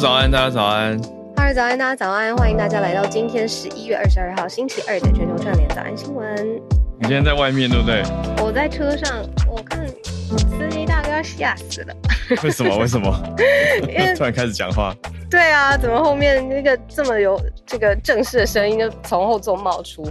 早安，大家早安。哈喽，早安，大家早安。欢迎大家来到今天十一月二十二号星期二的全球串联早安新闻。你今天在外面对不对？我在车上，我看司机大哥要吓死了。为什么？为什么？因为 突然开始讲话。对啊，怎么后面那个这么有这个正式的声音就从后座冒出？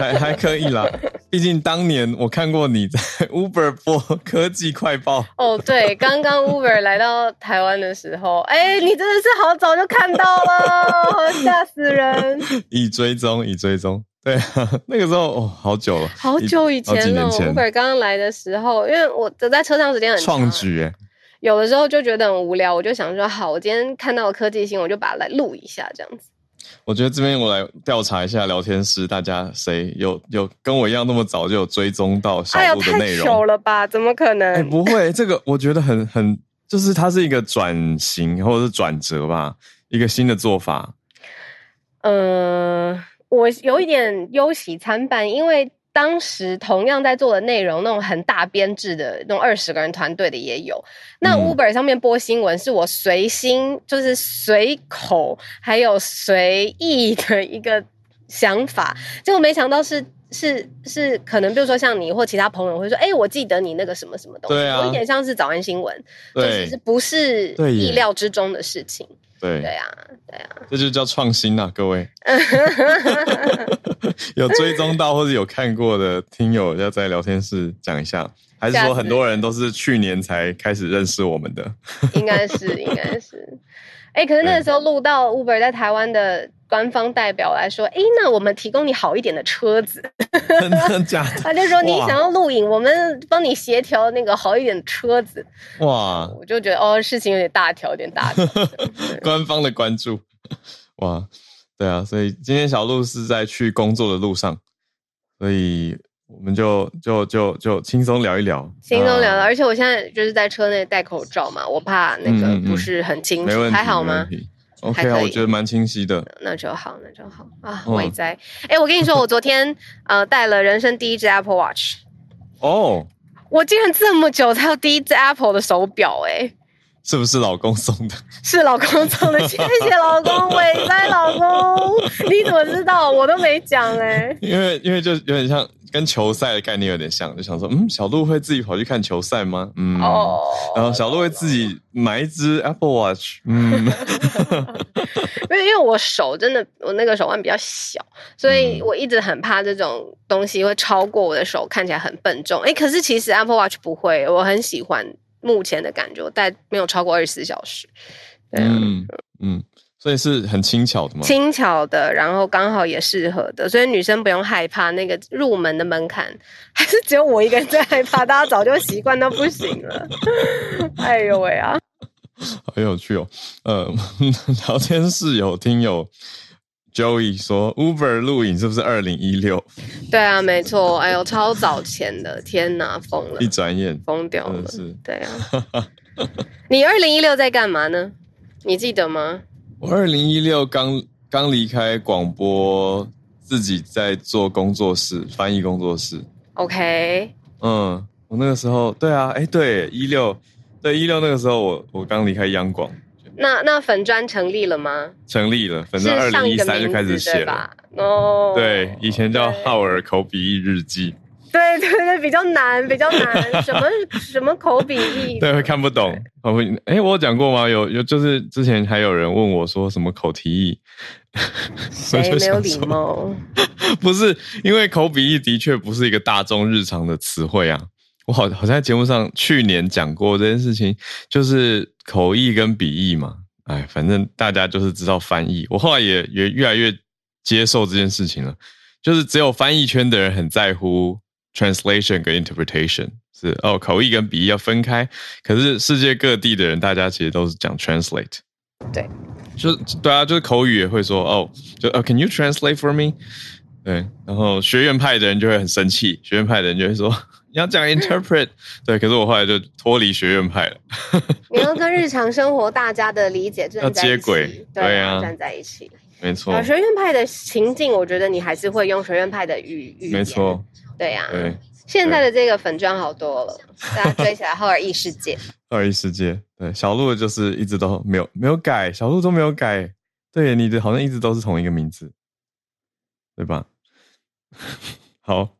还还可以啦，毕竟当年我看过你在 Uber 播科技快报。哦，对，刚刚 Uber 来到台湾的时候，哎，你真的是好早就看到了，吓死人！已追踪，已追踪。对啊，那个时候哦，好久了，好久以前了。Uber 刚刚来的时候，因为我走在车上时间很长，创举哎。有的时候就觉得很无聊，我就想说，好，我今天看到科技新闻，我就把它来录一下，这样子。我觉得这边我来调查一下聊天室，大家谁有有跟我一样那么早就有追踪到小鹿的内容？了吧？怎么可能？哎，不会，这个我觉得很很，就是它是一个转型或者是转折吧，一个新的做法。嗯、呃，我有一点忧喜参半，因为。当时同样在做的内容，那种很大编制的那种二十个人团队的也有。那 Uber 上面播新闻是我随心，就是随口还有随意的一个想法。结果没想到是是是，可能比如说像你或其他朋友会说，哎、欸，我记得你那个什么什么东西，对啊，有一点像是早安新闻，就是不是意料之中的事情。对对啊，对啊，这就叫创新啊，各位。有追踪到或者有看过的听友，要在聊天室讲一下，还是说很多人都是去年才开始认识我们的？应该是，应该是。哎、欸，可是那个时候录到 Uber 在台湾的官方代表来说，哎、欸，那我们提供你好一点的车子，真的假的？他就说你想要录影，我们帮你协调那个好一点的车子。哇，我就觉得哦，事情有点大条，有点大条。官方的关注，哇，对啊，所以今天小鹿是在去工作的路上，所以。我们就就就就轻松聊一聊，轻松聊聊。而且我现在就是在车内戴口罩嘛，我怕那个不是很清楚，嗯嗯、还好吗？OK 啊，我觉得蛮清晰的。那就好，那就好啊。伟哉，哎，我跟你说，我昨天呃带了人生第一只 Apple Watch。哦，我竟然这么久才有第一只 Apple 的手表，哎，是不是老公送的？是老公送的，谢谢老公，伟哉老公，你怎么知道？我都没讲哎。因为因为就有点像。跟球赛的概念有点像，就想说，嗯，小鹿会自己跑去看球赛吗？嗯，哦，然后小鹿会自己买一只 Apple Watch，嗯，因为因为我手真的，我那个手腕比较小，所以我一直很怕这种东西会超过我的手，看起来很笨重。哎，可是其实 Apple Watch 不会，我很喜欢目前的感觉，我戴没有超过二十四小时。对啊，嗯嗯。所以是很轻巧的吗？轻巧的，然后刚好也适合的，所以女生不用害怕那个入门的门槛，还是只有我一个人在害怕，大家早就习惯到不行了。哎呦喂啊，好有趣哦。呃，聊天室有听友 Joey 说，Uber 录影是不是二零一六？对啊，没错。哎呦，超早前的，天哪，疯了！一转眼疯掉了。是，对啊。你二零一六在干嘛呢？你记得吗？我二零一六刚刚离开广播，自己在做工作室，翻译工作室。OK。嗯，我那个时候，对啊，哎，对，一六，对一六那个时候我，我我刚离开央广。那那粉砖成立了吗？成立了，粉砖二零一三就开始写了。哦。Oh, 对，以前叫浩尔口笔译日记。对对对，比较难，比较难，什么 什么口笔译，对，会看不懂。我会，哎，我有讲过吗？有有，就是之前还有人问我说什么口蹄译，谁没有礼貌？不是，因为口笔译的确不是一个大众日常的词汇啊。我好好像在节目上去年讲过这件事情，就是口译跟笔译嘛。哎，反正大家就是知道翻译。我后来也也越来越接受这件事情了，就是只有翻译圈的人很在乎。Translation 跟 interpretation 是哦，口译跟笔译要分开。可是世界各地的人，大家其实都是讲 translate。对，就对啊，就是口语也会说哦，就哦，Can you translate for me？对，然后学院派的人就会很生气，学院派的人就会说你要讲 interpret。对，可是我后来就脱离学院派了。你要跟日常生活大家的理解 要接轨，对啊，站在一起，没错。学院派的情境，我觉得你还是会用学院派的语语没错。对呀、啊，对现在的这个粉专好多了，大家追起来后尔异世界。赫尔异世界，对，小鹿就是一直都没有没有改，小鹿都没有改。对，你的好像一直都是同一个名字，对吧？好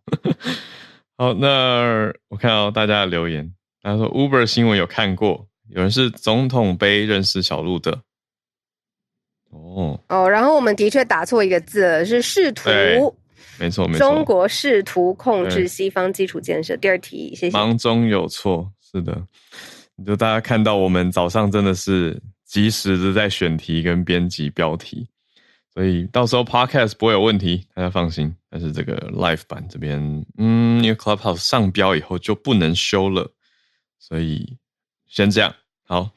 好，那我看到大家的留言，大家说 Uber 新闻有看过，有人是总统杯认识小鹿的。哦哦，然后我们的确打错一个字，是试图，没错没错，中国试图控制西方基础建设。第二题，谢谢。忙中有错，是的，就大家看到我们早上真的是及时的在选题跟编辑标题，所以到时候 Podcast 不会有问题，大家放心。但是这个 Live 版这边，嗯，因为 Clubhouse 上标以后就不能修了，所以先这样，好。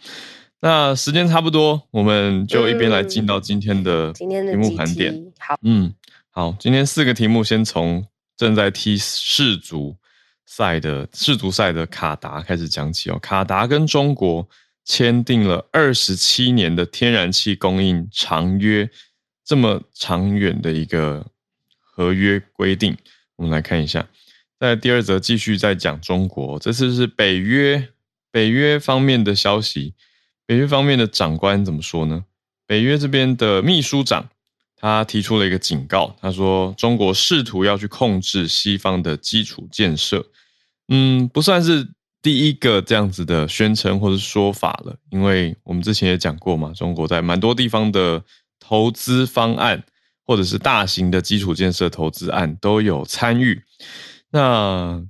那时间差不多，我们就一边来进到今天的题目盘点。嗯、好，嗯，好，今天四个题目，先从正在踢世足赛的世足赛的卡达开始讲起哦。卡达跟中国签订了二十七年的天然气供应长约，这么长远的一个合约规定，我们来看一下。在第二则继续在讲中国，这次是北约北约方面的消息。北约方面的长官怎么说呢？北约这边的秘书长他提出了一个警告，他说中国试图要去控制西方的基础建设，嗯，不算是第一个这样子的宣称或者说法了，因为我们之前也讲过嘛，中国在蛮多地方的投资方案或者是大型的基础建设投资案都有参与，那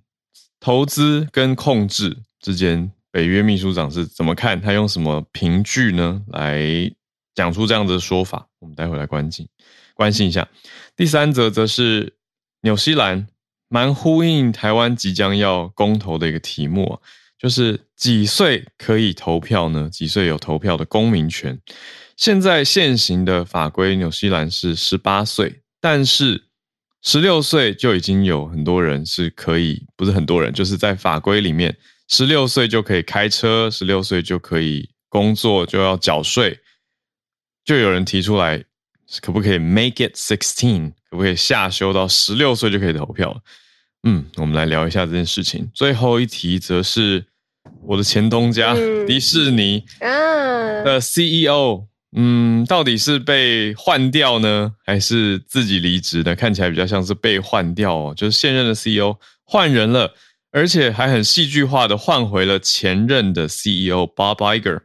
投资跟控制之间。北约秘书长是怎么看？他用什么凭据呢？来讲出这样子的说法？我们待会来关心关心一下。第三则则是纽西兰，蛮呼应台湾即将要公投的一个题目啊，就是几岁可以投票呢？几岁有投票的公民权？现在现行的法规，纽西兰是十八岁，但是十六岁就已经有很多人是可以，不是很多人，就是在法规里面。十六岁就可以开车，十六岁就可以工作，就要缴税。就有人提出来，可不可以 make it sixteen？可不可以下修到十六岁就可以投票？嗯，我们来聊一下这件事情。最后一题则是我的前东家、嗯、迪士尼的 CEO，嗯，到底是被换掉呢，还是自己离职的？看起来比较像是被换掉哦，就是现任的 CEO 换人了。而且还很戏剧化的换回了前任的 CEO Bob Iger，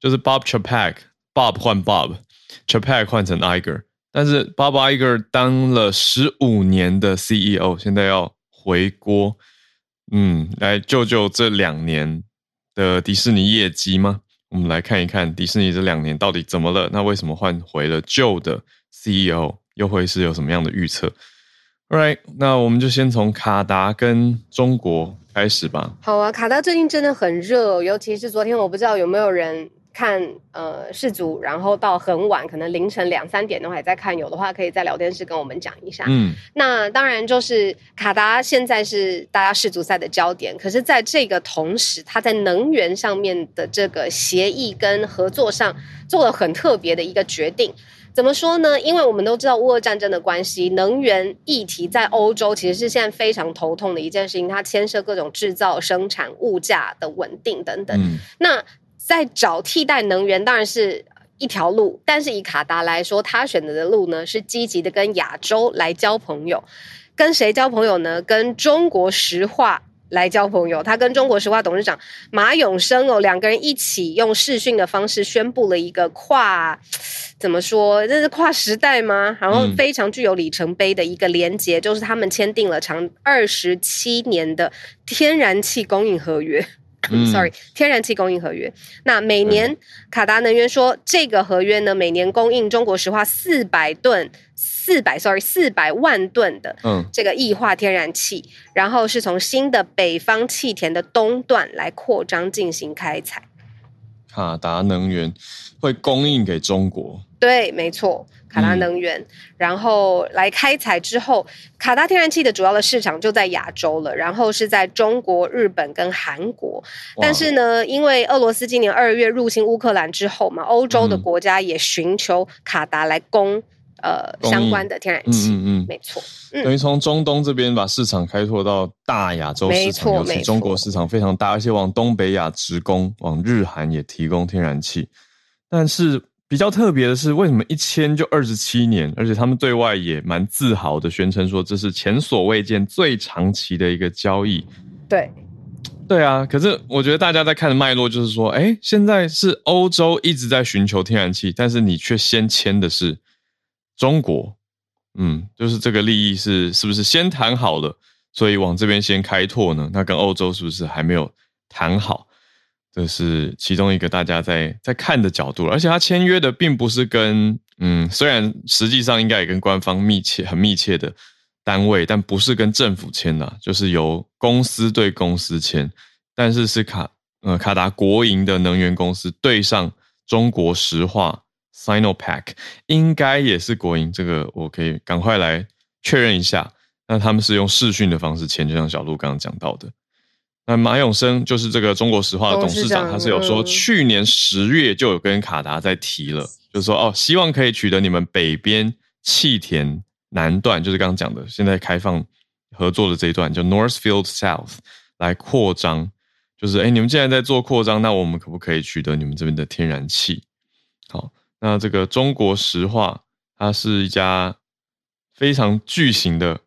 就是 Bob Chapek，Bob 换 Bob，Chapek 换成 Iger，但是 Bob Iger 当了十五年的 CEO，现在要回锅，嗯，来救救这两年的迪士尼业绩吗？我们来看一看迪士尼这两年到底怎么了？那为什么换回了旧的 CEO？又会是有什么样的预测？Right，那我们就先从卡达跟中国开始吧。好啊，卡达最近真的很热，尤其是昨天，我不知道有没有人看呃世足，然后到很晚，可能凌晨两三点都还在看。有的话，可以在聊天室跟我们讲一下。嗯，那当然就是卡达现在是大家世足赛的焦点，可是在这个同时，它在能源上面的这个协议跟合作上做了很特别的一个决定。怎么说呢？因为我们都知道乌俄战争的关系，能源议题在欧洲其实是现在非常头痛的一件事情，它牵涉各种制造、生产、物价的稳定等等。嗯、那在找替代能源当然是一条路，但是以卡达来说，他选择的路呢是积极的跟亚洲来交朋友，跟谁交朋友呢？跟中国石化。来交朋友，他跟中国石化董事长马永生哦，两个人一起用视讯的方式宣布了一个跨，怎么说？这是跨时代吗？然后非常具有里程碑的一个连结，嗯、就是他们签订了长二十七年的天然气供应合约。嗯、Sorry，天然气供应合约。那每年卡达能源说，这个合约呢，每年供应中国石化四百吨。四百，sorry，四百万吨的嗯这个液化天然气，嗯、然后是从新的北方气田的东段来扩张进行开采。卡达能源会供应给中国？对，没错，卡达能源，嗯、然后来开采之后，卡达天然气的主要的市场就在亚洲了，然后是在中国、日本跟韩国。但是呢，因为俄罗斯今年二月入侵乌克兰之后嘛，欧洲的国家也寻求卡达来供。呃相关的天然气。嗯嗯，嗯没错。嗯、等于从中东这边把市场开拓到大亚洲市场，尤其中国市场非常大，而且往东北亚直供，往日韩也提供天然气。但是比较特别的是，为什么一签就二十七年？而且他们对外也蛮自豪的宣称说，这是前所未见最长期的一个交易。对。对啊，可是我觉得大家在看的脉络就是说，哎，现在是欧洲一直在寻求天然气，但是你却先签的是中国，嗯，就是这个利益是是不是先谈好了，所以往这边先开拓呢？那跟欧洲是不是还没有谈好？这是其中一个大家在在看的角度，而且他签约的并不是跟，嗯，虽然实际上应该也跟官方密切很密切的。单位，但不是跟政府签的，就是由公司对公司签，但是是卡呃卡达国营的能源公司对上中国石化 Sinopec，应该也是国营，这个我可以赶快来确认一下。那他们是用视讯的方式签，就像小鹿刚刚讲到的。那马永生就是这个中国石化的董事长，他是有说去年十月就有跟卡达在提了，就是说哦，希望可以取得你们北边气田。南段就是刚刚讲的，现在开放合作的这一段，叫 Northfield South 来扩张，就是哎，你们既然在做扩张，那我们可不可以取得你们这边的天然气？好，那这个中国石化，它是一家非常巨型的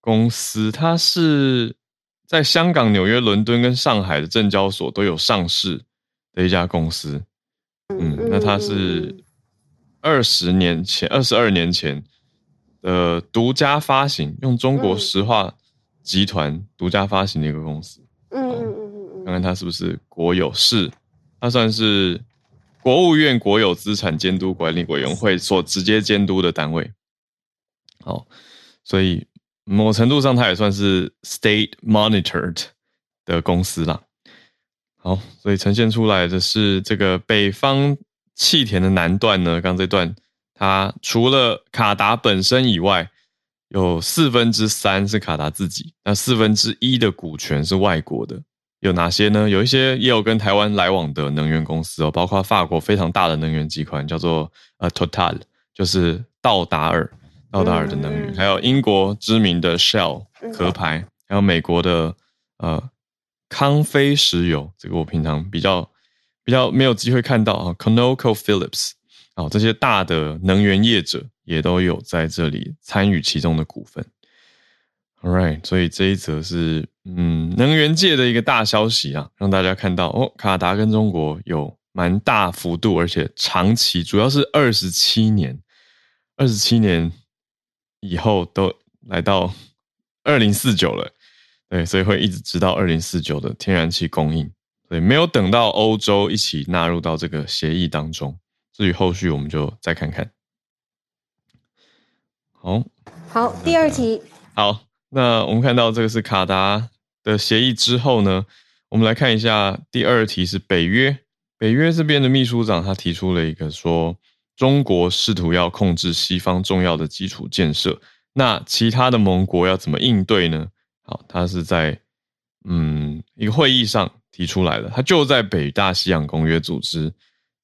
公司，它是在香港、纽约、伦敦跟上海的证交所都有上市的一家公司。嗯，那它是二十年前，二十二年前。呃，独家发行，用中国石化集团独家发行的一个公司。嗯嗯嗯嗯，看看它是不是国有？是，它算是国务院国有资产监督管理委员会所直接监督的单位。好，所以某程度上，它也算是 state monitored 的公司啦。好，所以呈现出来的是这个北方气田的南段呢，刚这段。它除了卡达本身以外，有四分之三是卡达自己，那四分之一的股权是外国的。有哪些呢？有一些也有跟台湾来往的能源公司哦，包括法国非常大的能源集团叫做呃 Total，就是道达尔，道达尔的能源，还有英国知名的 Shell 壳牌，还有美国的呃康菲石油，这个我平常比较比较没有机会看到啊，ConocoPhillips。哦，这些大的能源业者也都有在这里参与其中的股份。All right，所以这一则是嗯能源界的一个大消息啊，让大家看到哦，卡达跟中国有蛮大幅度，而且长期，主要是二十七年，二十七年以后都来到 二零四九了，对，所以会一直直到二零四九的天然气供应，所以没有等到欧洲一起纳入到这个协议当中。至于后续，我们就再看看。好，好，第二题。好，那我们看到这个是卡达的协议之后呢，我们来看一下第二题是北约。北约这边的秘书长他提出了一个说，中国试图要控制西方重要的基础建设，那其他的盟国要怎么应对呢？好，他是在嗯一个会议上提出来的，他就在北大西洋公约组织。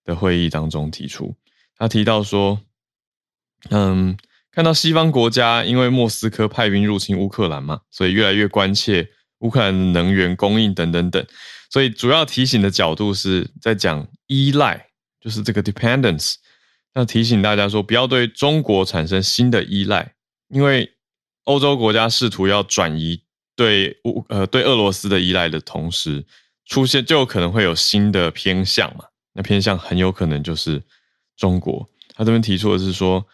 的会议当中提出，他提到说，嗯，看到西方国家因为莫斯科派兵入侵乌克兰嘛，所以越来越关切乌克兰的能源供应等等等，所以主要提醒的角度是在讲依赖，就是这个 dependence，那提醒大家说不要对中国产生新的依赖，因为欧洲国家试图要转移对乌呃对俄罗斯的依赖的同时，出现就有可能会有新的偏向嘛。那偏向很有可能就是中国。他这边提出的是说，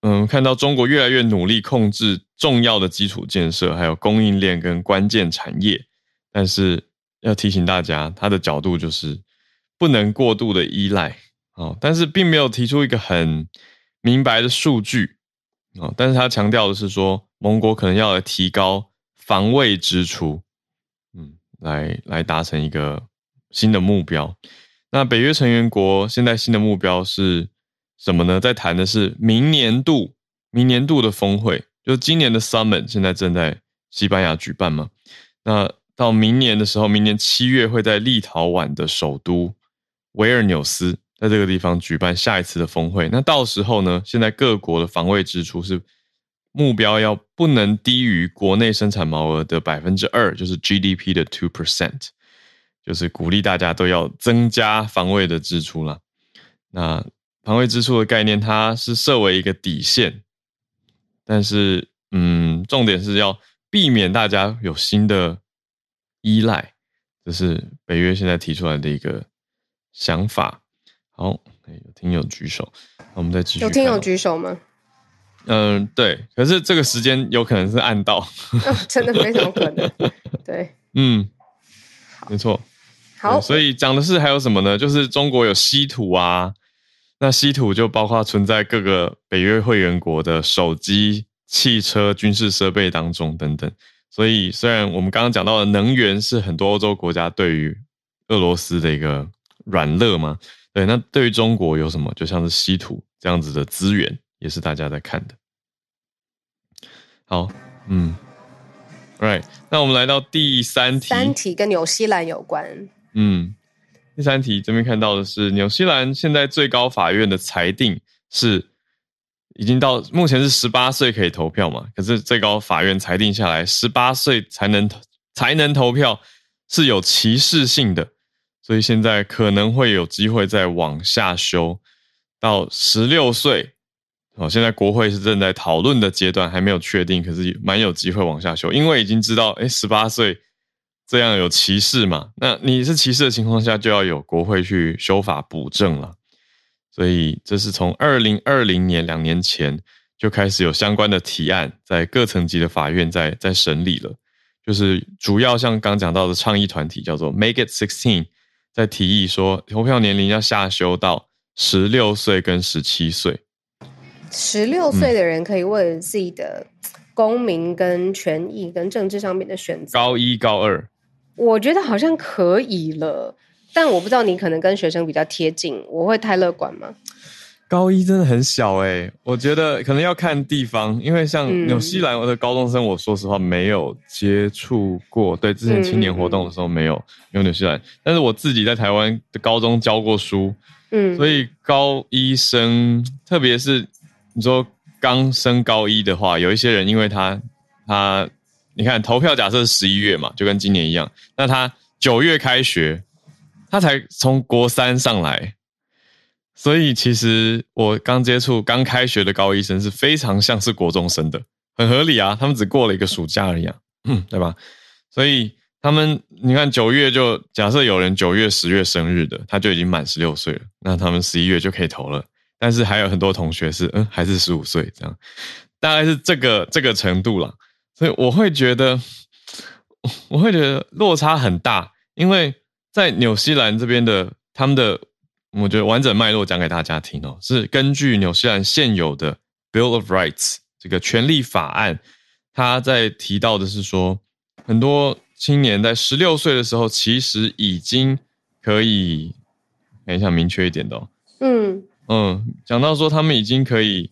嗯，看到中国越来越努力控制重要的基础建设，还有供应链跟关键产业，但是要提醒大家，他的角度就是不能过度的依赖哦。但是并没有提出一个很明白的数据哦。但是他强调的是说，盟国可能要来提高防卫支出，嗯，来来达成一个新的目标。那北约成员国现在新的目标是什么呢？在谈的是明年度，明年度的峰会，就今年的 Summit，现在正在西班牙举办嘛。那到明年的时候，明年七月会在立陶宛的首都维尔纽斯在这个地方举办下一次的峰会。那到时候呢，现在各国的防卫支出是目标要不能低于国内生产毛额的百分之二，就是 GDP 的 two percent，就是鼓励大家都要增加防卫的支出啦。那防卫支出的概念，它是设为一个底线，但是嗯，重点是要避免大家有新的依赖，这是北约现在提出来的一个想法。好，有听友举手，我们再继续。有听友举手吗？嗯，对。可是这个时间有可能是暗道，哦，真的非常可能。对，嗯，没错。好，所以讲的是还有什么呢？就是中国有稀土啊，那稀土就包括存在各个北约会员国的手机、汽车、军事设备当中等等。所以虽然我们刚刚讲到的能源是很多欧洲国家对于俄罗斯的一个软肋嘛。对，那对于中国有什么？就像是稀土这样子的资源，也是大家在看的。好，嗯，right，那我们来到第三题。三题跟纽西兰有关。嗯，第三题这边看到的是纽西兰现在最高法院的裁定是，已经到目前是十八岁可以投票嘛？可是最高法院裁定下来，十八岁才能才能投票是有歧视性的。所以现在可能会有机会再往下修到十六岁，哦，现在国会是正在讨论的阶段，还没有确定，可是蛮有机会往下修，因为已经知道，诶，十八岁这样有歧视嘛？那你是歧视的情况下，就要有国会去修法补正了。所以这是从二零二零年两年前就开始有相关的提案，在各层级的法院在在审理了，就是主要像刚讲到的倡议团体叫做 Make It Sixteen。在提议说，投票年龄要下修到十六岁跟十七岁。十六岁的人可以为了自己的公民跟权益跟政治上面的选择。高一、高二，我觉得好像可以了，但我不知道你可能跟学生比较贴近，我会太乐观吗？高一真的很小诶、欸、我觉得可能要看地方，因为像纽西兰我的高中生，我说实话没有接触过。对，之前青年活动的时候没有用纽西兰，但是我自己在台湾的高中教过书，嗯，所以高一生，特别是你说刚升高一的话，有一些人因为他他，你看投票假设是十一月嘛，就跟今年一样，那他九月开学，他才从国三上来。所以其实我刚接触刚开学的高一生是非常像是国中生的，很合理啊。他们只过了一个暑假而已啊，对吧？所以他们你看九月就假设有人九月十月生日的，他就已经满十六岁了，那他们十一月就可以投了。但是还有很多同学是嗯还是十五岁这样，大概是这个这个程度啦。所以我会觉得我会觉得落差很大，因为在纽西兰这边的他们的。我觉得完整脉络讲给大家听哦，是根据纽西兰现有的 Bill of Rights 这个权利法案，他在提到的是说，很多青年在十六岁的时候，其实已经可以，看一下明确一点的哦，嗯嗯，讲到说他们已经可以，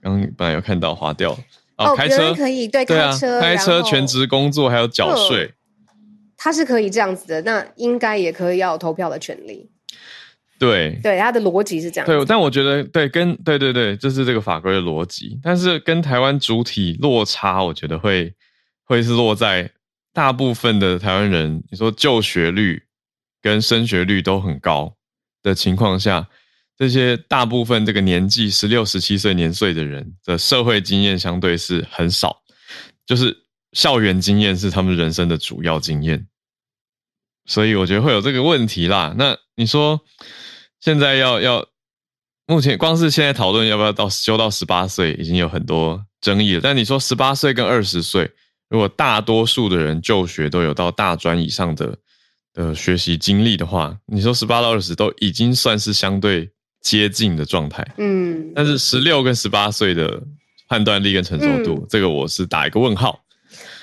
刚本来有看到划掉哦，开车可以对，对啊，开车开车全职工作还有缴税。他是可以这样子的，那应该也可以要有投票的权利。对对，他的逻辑是这样。对，但我觉得对，跟对对对，这是这个法规的逻辑。但是跟台湾主体落差，我觉得会会是落在大部分的台湾人，你说就学率跟升学率都很高的情况下，这些大部分这个年纪十六、十七岁年岁的人的社会经验相对是很少，就是。校园经验是他们人生的主要经验，所以我觉得会有这个问题啦。那你说现在要要，目前光是现在讨论要不要到修到十八岁，已经有很多争议了。但你说十八岁跟二十岁，如果大多数的人就学都有到大专以上的的学习经历的话，你说十八到二十都已经算是相对接近的状态。嗯，但是十六跟十八岁的判断力跟成熟度，嗯，这个我是打一个问号。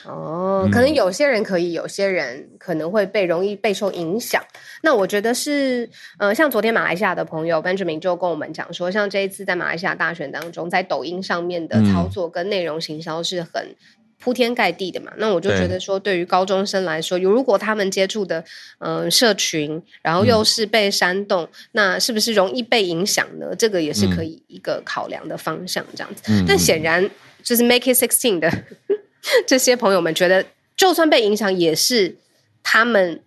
哦，可能有些人可以，有些人可能会被容易备受影响。那我觉得是，呃，像昨天马来西亚的朋友 Benjamin 就跟我们讲说，像这一次在马来西亚大选当中，在抖音上面的操作跟内容行销是很铺天盖地的嘛。那我就觉得说，对于高中生来说，如果他们接触的嗯、呃、社群，然后又是被煽动，嗯、那是不是容易被影响呢？这个也是可以一个考量的方向，这样子。嗯、但显然，就是 Make It Sixteen 的 这些朋友们觉得，就算被影响，也是他们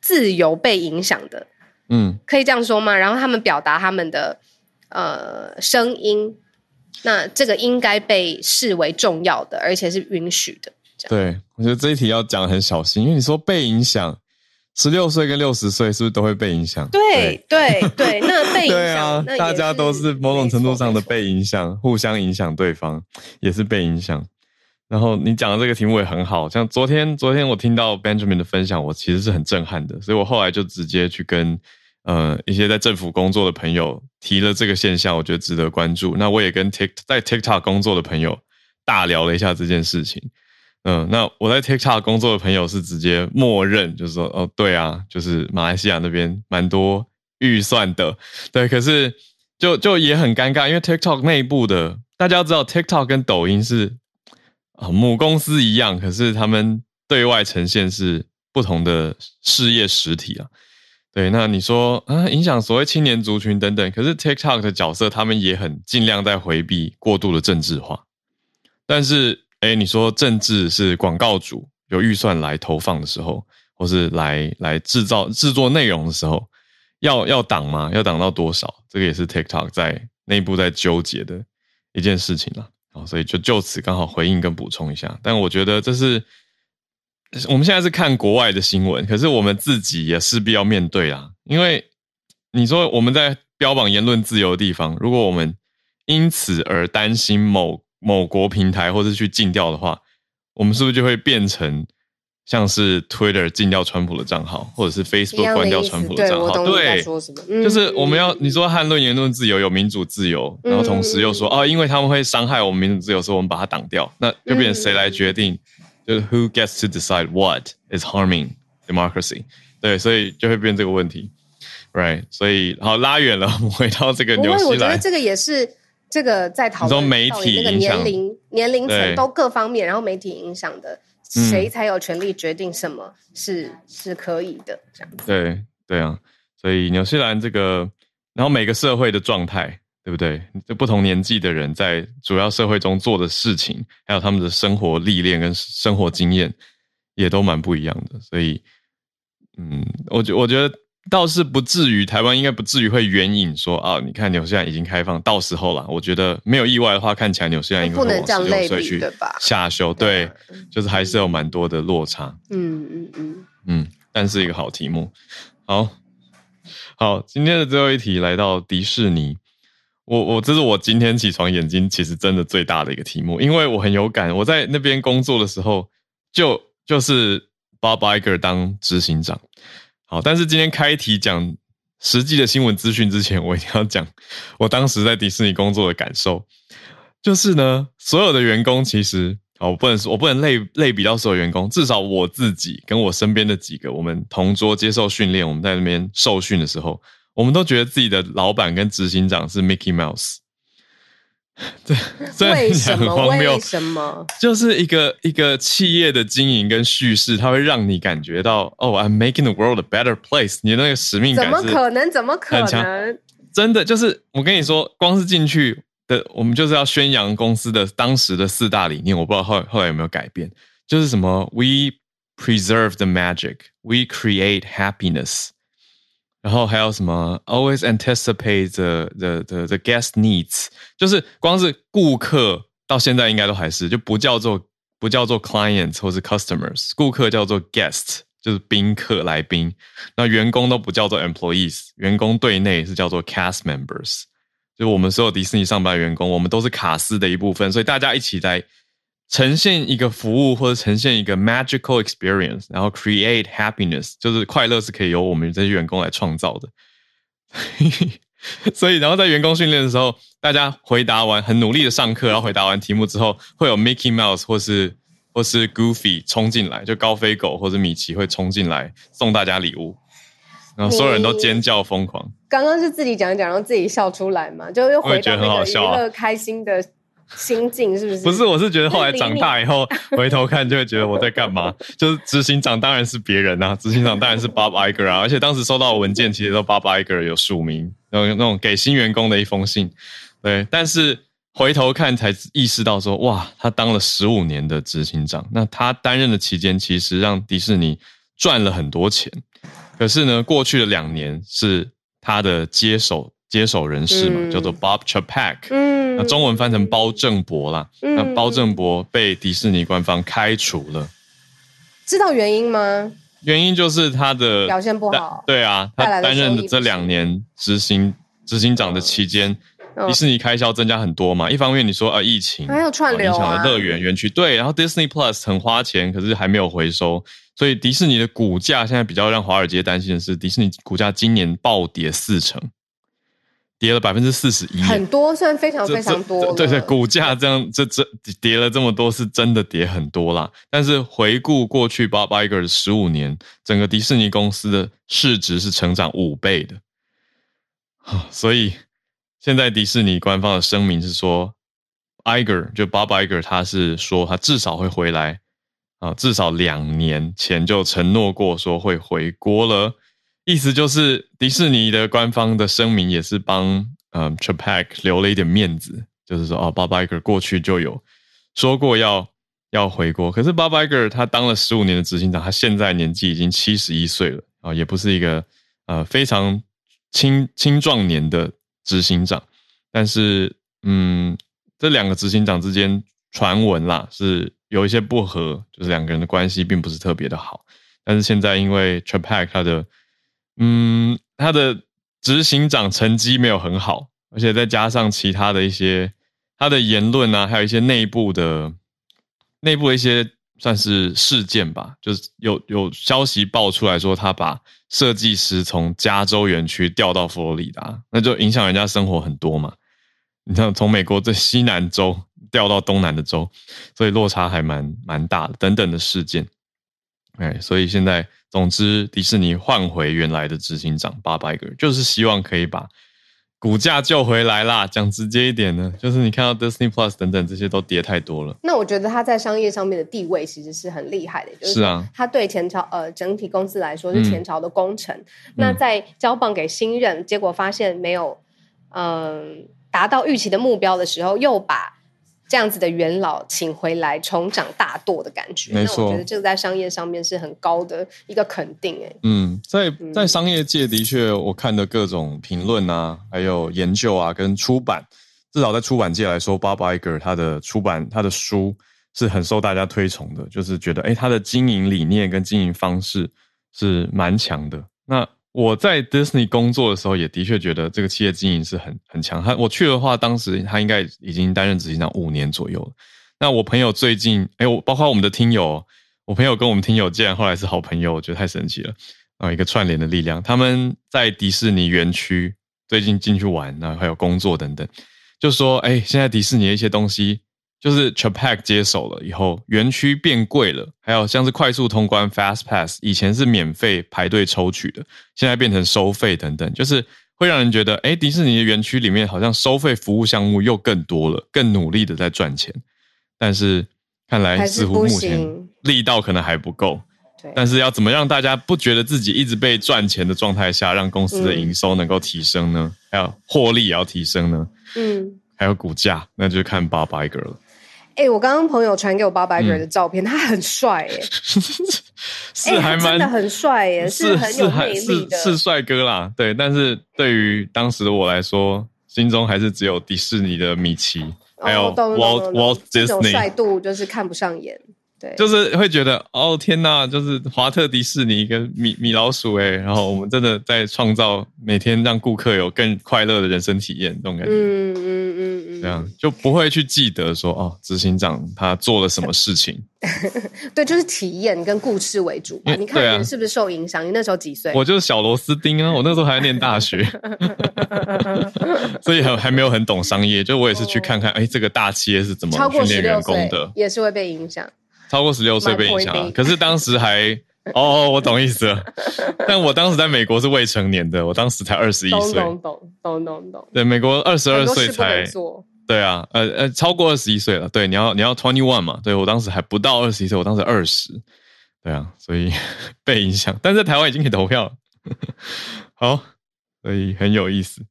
自由被影响的。嗯，可以这样说吗？然后他们表达他们的呃声音，那这个应该被视为重要的，而且是允许的。对，我觉得这一题要讲得很小心，因为你说被影响，十六岁跟六十岁是不是都会被影响？对对对，对，那被影响，对啊，大家都是某种程度上的被影响，互相影响对方，也是被影响。然后你讲的这个题目也很好，像昨天昨天我听到 Benjamin 的分享，我其实是很震撼的，所以我后来就直接去跟。呃，一些在政府工作的朋友提了这个现象，我觉得值得关注。那我也跟 Tik 在 TikTok 工作的朋友大聊了一下这件事情。嗯、那我在 TikTok 工作的朋友是直接默认，就是说，哦，对啊，就是马来西亚那边蛮多预算的，对。可是就就也很尴尬，因为 TikTok 内部的大家知道，TikTok 跟抖音是啊母公司一样，可是他们对外呈现是不同的事业实体啊。对，那你说啊，影响所谓青年族群等等，可是 TikTok 的角色，他们也很尽量在回避过度的政治化。但是，哎，你说政治是广告主有预算来投放的时候，或是来来制造制作内容的时候，要要挡吗？要挡到多少？这个也是 TikTok 在内部在纠结的一件事情了。哦，所以就就此刚好回应跟补充一下。但我觉得这是。我们现在是看国外的新闻，可是我们自己也势必要面对啊。因为你说我们在标榜言论自由的地方，如果我们因此而担心某某国平台或是去禁掉的话，我们是不是就会变成像是 Twitter 禁掉川普的账号，或者是 Facebook 关掉川普的账号？对，就是我们要你说汉论言论自由有民主自由，然后同时又说哦，因为他们会伤害我们民主自由，所以我们把它挡掉，那就变成谁来决定？就是 Who gets to decide what is harming democracy？对，所以就会变这个问题，right？所以好拉远了，我们回到这个纽西兰。我觉得这个也是这个在讨论说媒体那个年龄年龄层都各方面，然后媒体影响的，谁才有权利决定什么是、嗯、是可以的这样子。对对啊，所以纽西兰这个，然后每个社会的状态。对不对？就不同年纪的人在主要社会中做的事情，还有他们的生活历练跟生活经验，也都蛮不一样的。所以，嗯，我觉我觉得倒是不至于台湾应该不至于会援引说啊，你看纽西兰已经开放，到时候了。我觉得没有意外的话，看起来纽西兰应该会往十六岁去下修。对，对，就是还是有蛮多的落差。嗯嗯嗯嗯，但是一个好题目。好，好，今天的最后一题来到迪士尼。我我这是我今天起床眼睛其实真的最大的一个题目，因为我很有感。我在那边工作的时候，就就是 Bob Iger 当执行长。好，但是今天开题讲实际的新闻资讯之前，我一定要讲我当时在迪士尼工作的感受。就是呢，所有的员工其实，我不能说，我不能类类比到所有员工，至少我自己跟我身边的几个，我们同桌接受训练，我们在那边受训的时候。我们都觉得自己的老板跟执行长是 Mickey Mouse，对，为什么？为什么？就是一个一个企业的经营跟叙事，它会让你感觉到，哦，I'm making the world a better place。你的那个使命感，怎么可能？怎么可能？真的就是，我跟你说，光是进去的，我们就是要宣扬公司的当时的四大理念。我不知道后后来有没有改变，就是什么，We preserve the magic, we create happiness。然后还有什么？Always anticipate the the the the guest needs，就是光是顾客到现在应该都还是就不叫做不叫做 clients 或是 customers，顾客叫做 guest，就是宾客来宾。那员工都不叫做 employees，员工对内是叫做 cast members，就我们所有迪士尼上班员工，我们都是卡司的一部分，所以大家一起来。呈现一个服务或者呈现一个 magical experience，然后 create happiness，就是快乐是可以由我们这些员工来创造的。所以，然后在员工训练的时候，大家回答完很努力的上课，然后回答完题目之后，会有 Mickey Mouse 或是或是 Goofy 冲进来，就高飞狗或者米奇会冲进来送大家礼物，然后所有人都尖叫疯狂。刚刚是自己讲一讲，然后自己笑出来嘛，就又回到那个娱乐开心的。心境，是不是？不是，我是觉得后来长大以后回头看，就会觉得我在干嘛？就是执行长当然是别人啊，执行长当然是 Bob Iger 啊，而且当时收到的文件其实都 Bob Iger 有署名，然后那种给新员工的一封信。对，但是回头看才意识到说，哇，他当了十五年的执行长，那他担任的期间，其实让迪士尼赚了很多钱。可是呢，过去的两年是他的接手。接手人士嘛，嗯、叫做 Bob Chapek，嗯，那中文翻成包正博啦。嗯、那包正博被迪士尼官方开除了，知道原因吗？原因就是他的表现不好。对啊，他担任的这两年执行执行长的期间，嗯、迪士尼开销增加很多嘛。一方面你说啊，疫情还有串流、啊、影响了乐园园区，对，然后 Disney Plus 很花钱，可是还没有回收，所以迪士尼的股价现在比较让华尔街担心的是，迪士尼股价今年暴跌四成。跌了百分之四十一，很多，算非常非常多。对对，股价这样这这跌了这么多，是真的跌很多啦。但是回顾过去 Bob Iger 十五年，整个迪士尼公司的市值是成长五倍的。所以现在迪士尼官方的声明是说，Iger 就 Bob Iger 他是说他至少会回来啊，至少两年前就承诺过说会回国了。意思就是，迪士尼的官方的声明也是帮嗯 Chapek 留了一点面子，就是说哦，Bob Iger 过去就有说过要要回国，可是 Bob Iger 他当了十五年的执行长，他现在年纪已经七十一岁了啊，也不是一个呃非常青青壮年的执行长，但是嗯，这两个执行长之间传闻啦是有一些不和，就是两个人的关系并不是特别的好，但是现在因为 Chapek 他的嗯，他的执行长成绩没有很好，而且再加上其他的一些他的言论啊，还有一些内部的内部的一些算是事件吧，就是有有消息爆出来说，他把设计师从加州园区调到佛罗里达，那就影响人家生活很多嘛。你像从美国这西南州调到东南的州，所以落差还蛮蛮大的，等等的事件。哎，所以现在。总之，迪士尼换回原来的执行长 Bob Iger，就是希望可以把股价救回来啦。讲直接一点呢，就是你看到 Disney Plus 等等这些都跌太多了。那我觉得他在商业上面的地位其实是很厉害的，就是啊，他对前朝呃整体公司来说是前朝的功臣。嗯、那在交棒给新任，结果发现没有嗯达到预期的目标的时候，又把。这样子的元老请回来重掌大舵的感觉，没错，那我觉得这个在商业上面是很高的一个肯定诶。嗯，在在商业界的确，我看的各种评论啊，还有研究啊，跟出版，至少在出版界来说，Bob Iger 他的出版他的书是很受大家推崇的，就是觉得诶他的经营理念跟经营方式是蛮强的。那我在 Disney 工作的时候，也的确觉得这个企业经营是很很强。他我去的话，当时他应该已经担任执行长五年左右了。那我朋友最近，哎，我包括我们的听友，我朋友跟我们听友竟然后来是好朋友，我觉得太神奇了啊！一个串联的力量。他们在迪士尼园区最近进去玩，然后还有工作等等，就说，哎，现在迪士尼的一些东西。就是 Chapek 接手了以后，园区变贵了，还有像是快速通关 Fast Pass，以前是免费排队抽取的，现在变成收费等等，就是会让人觉得，哎，迪士尼的园区里面好像收费服务项目又更多了，更努力的在赚钱，但是看来似乎目前力道可能还不够。对，但是要怎么让大家不觉得自己一直被赚钱的状态下，让公司的营收能够提升呢？还有获利也要提升呢？嗯，还有股价，那就看 Bob Iger 了。哎、欸，我刚刚朋友传给我 Bob Iger 的照片，嗯、他很帅耶，是还蛮、欸、真的很帅耶，是，是很有魅力的，是帅哥啦。对，但是对于当时的我来说，心中还是只有迪士尼的米奇，哦、还有 Walt Walt Disney 这种帅度就是看不上眼。对，就是会觉得哦天呐，就是华特迪士尼跟米米老鼠诶，然后我们真的在创造每天让顾客有更快乐的人生体验，这种感觉。嗯嗯嗯嗯，这样就不会去记得说哦，执行长他做了什么事情。对，就是体验跟故事为主。你看人是不是受影响？你那时候几岁？我就是小螺丝钉啊，我那时候还在念大学，所以还还没有很懂商业。就我也是去看看，哎，这个大企业是怎么训练员工的，也是会被影响。超过十六岁被影响，可是当时还 哦，我懂意思了。但我当时在美国是未成年的，我当时才二十一岁。懂懂懂懂懂懂。对，美国二十二岁才对啊，呃呃，超过二十一岁了。对，你要你要 twenty one 嘛？对，我当时还不到二十一岁，我当时二十。对啊，所以 被影响，但在台湾已经可以投票了。好，所以很有意思，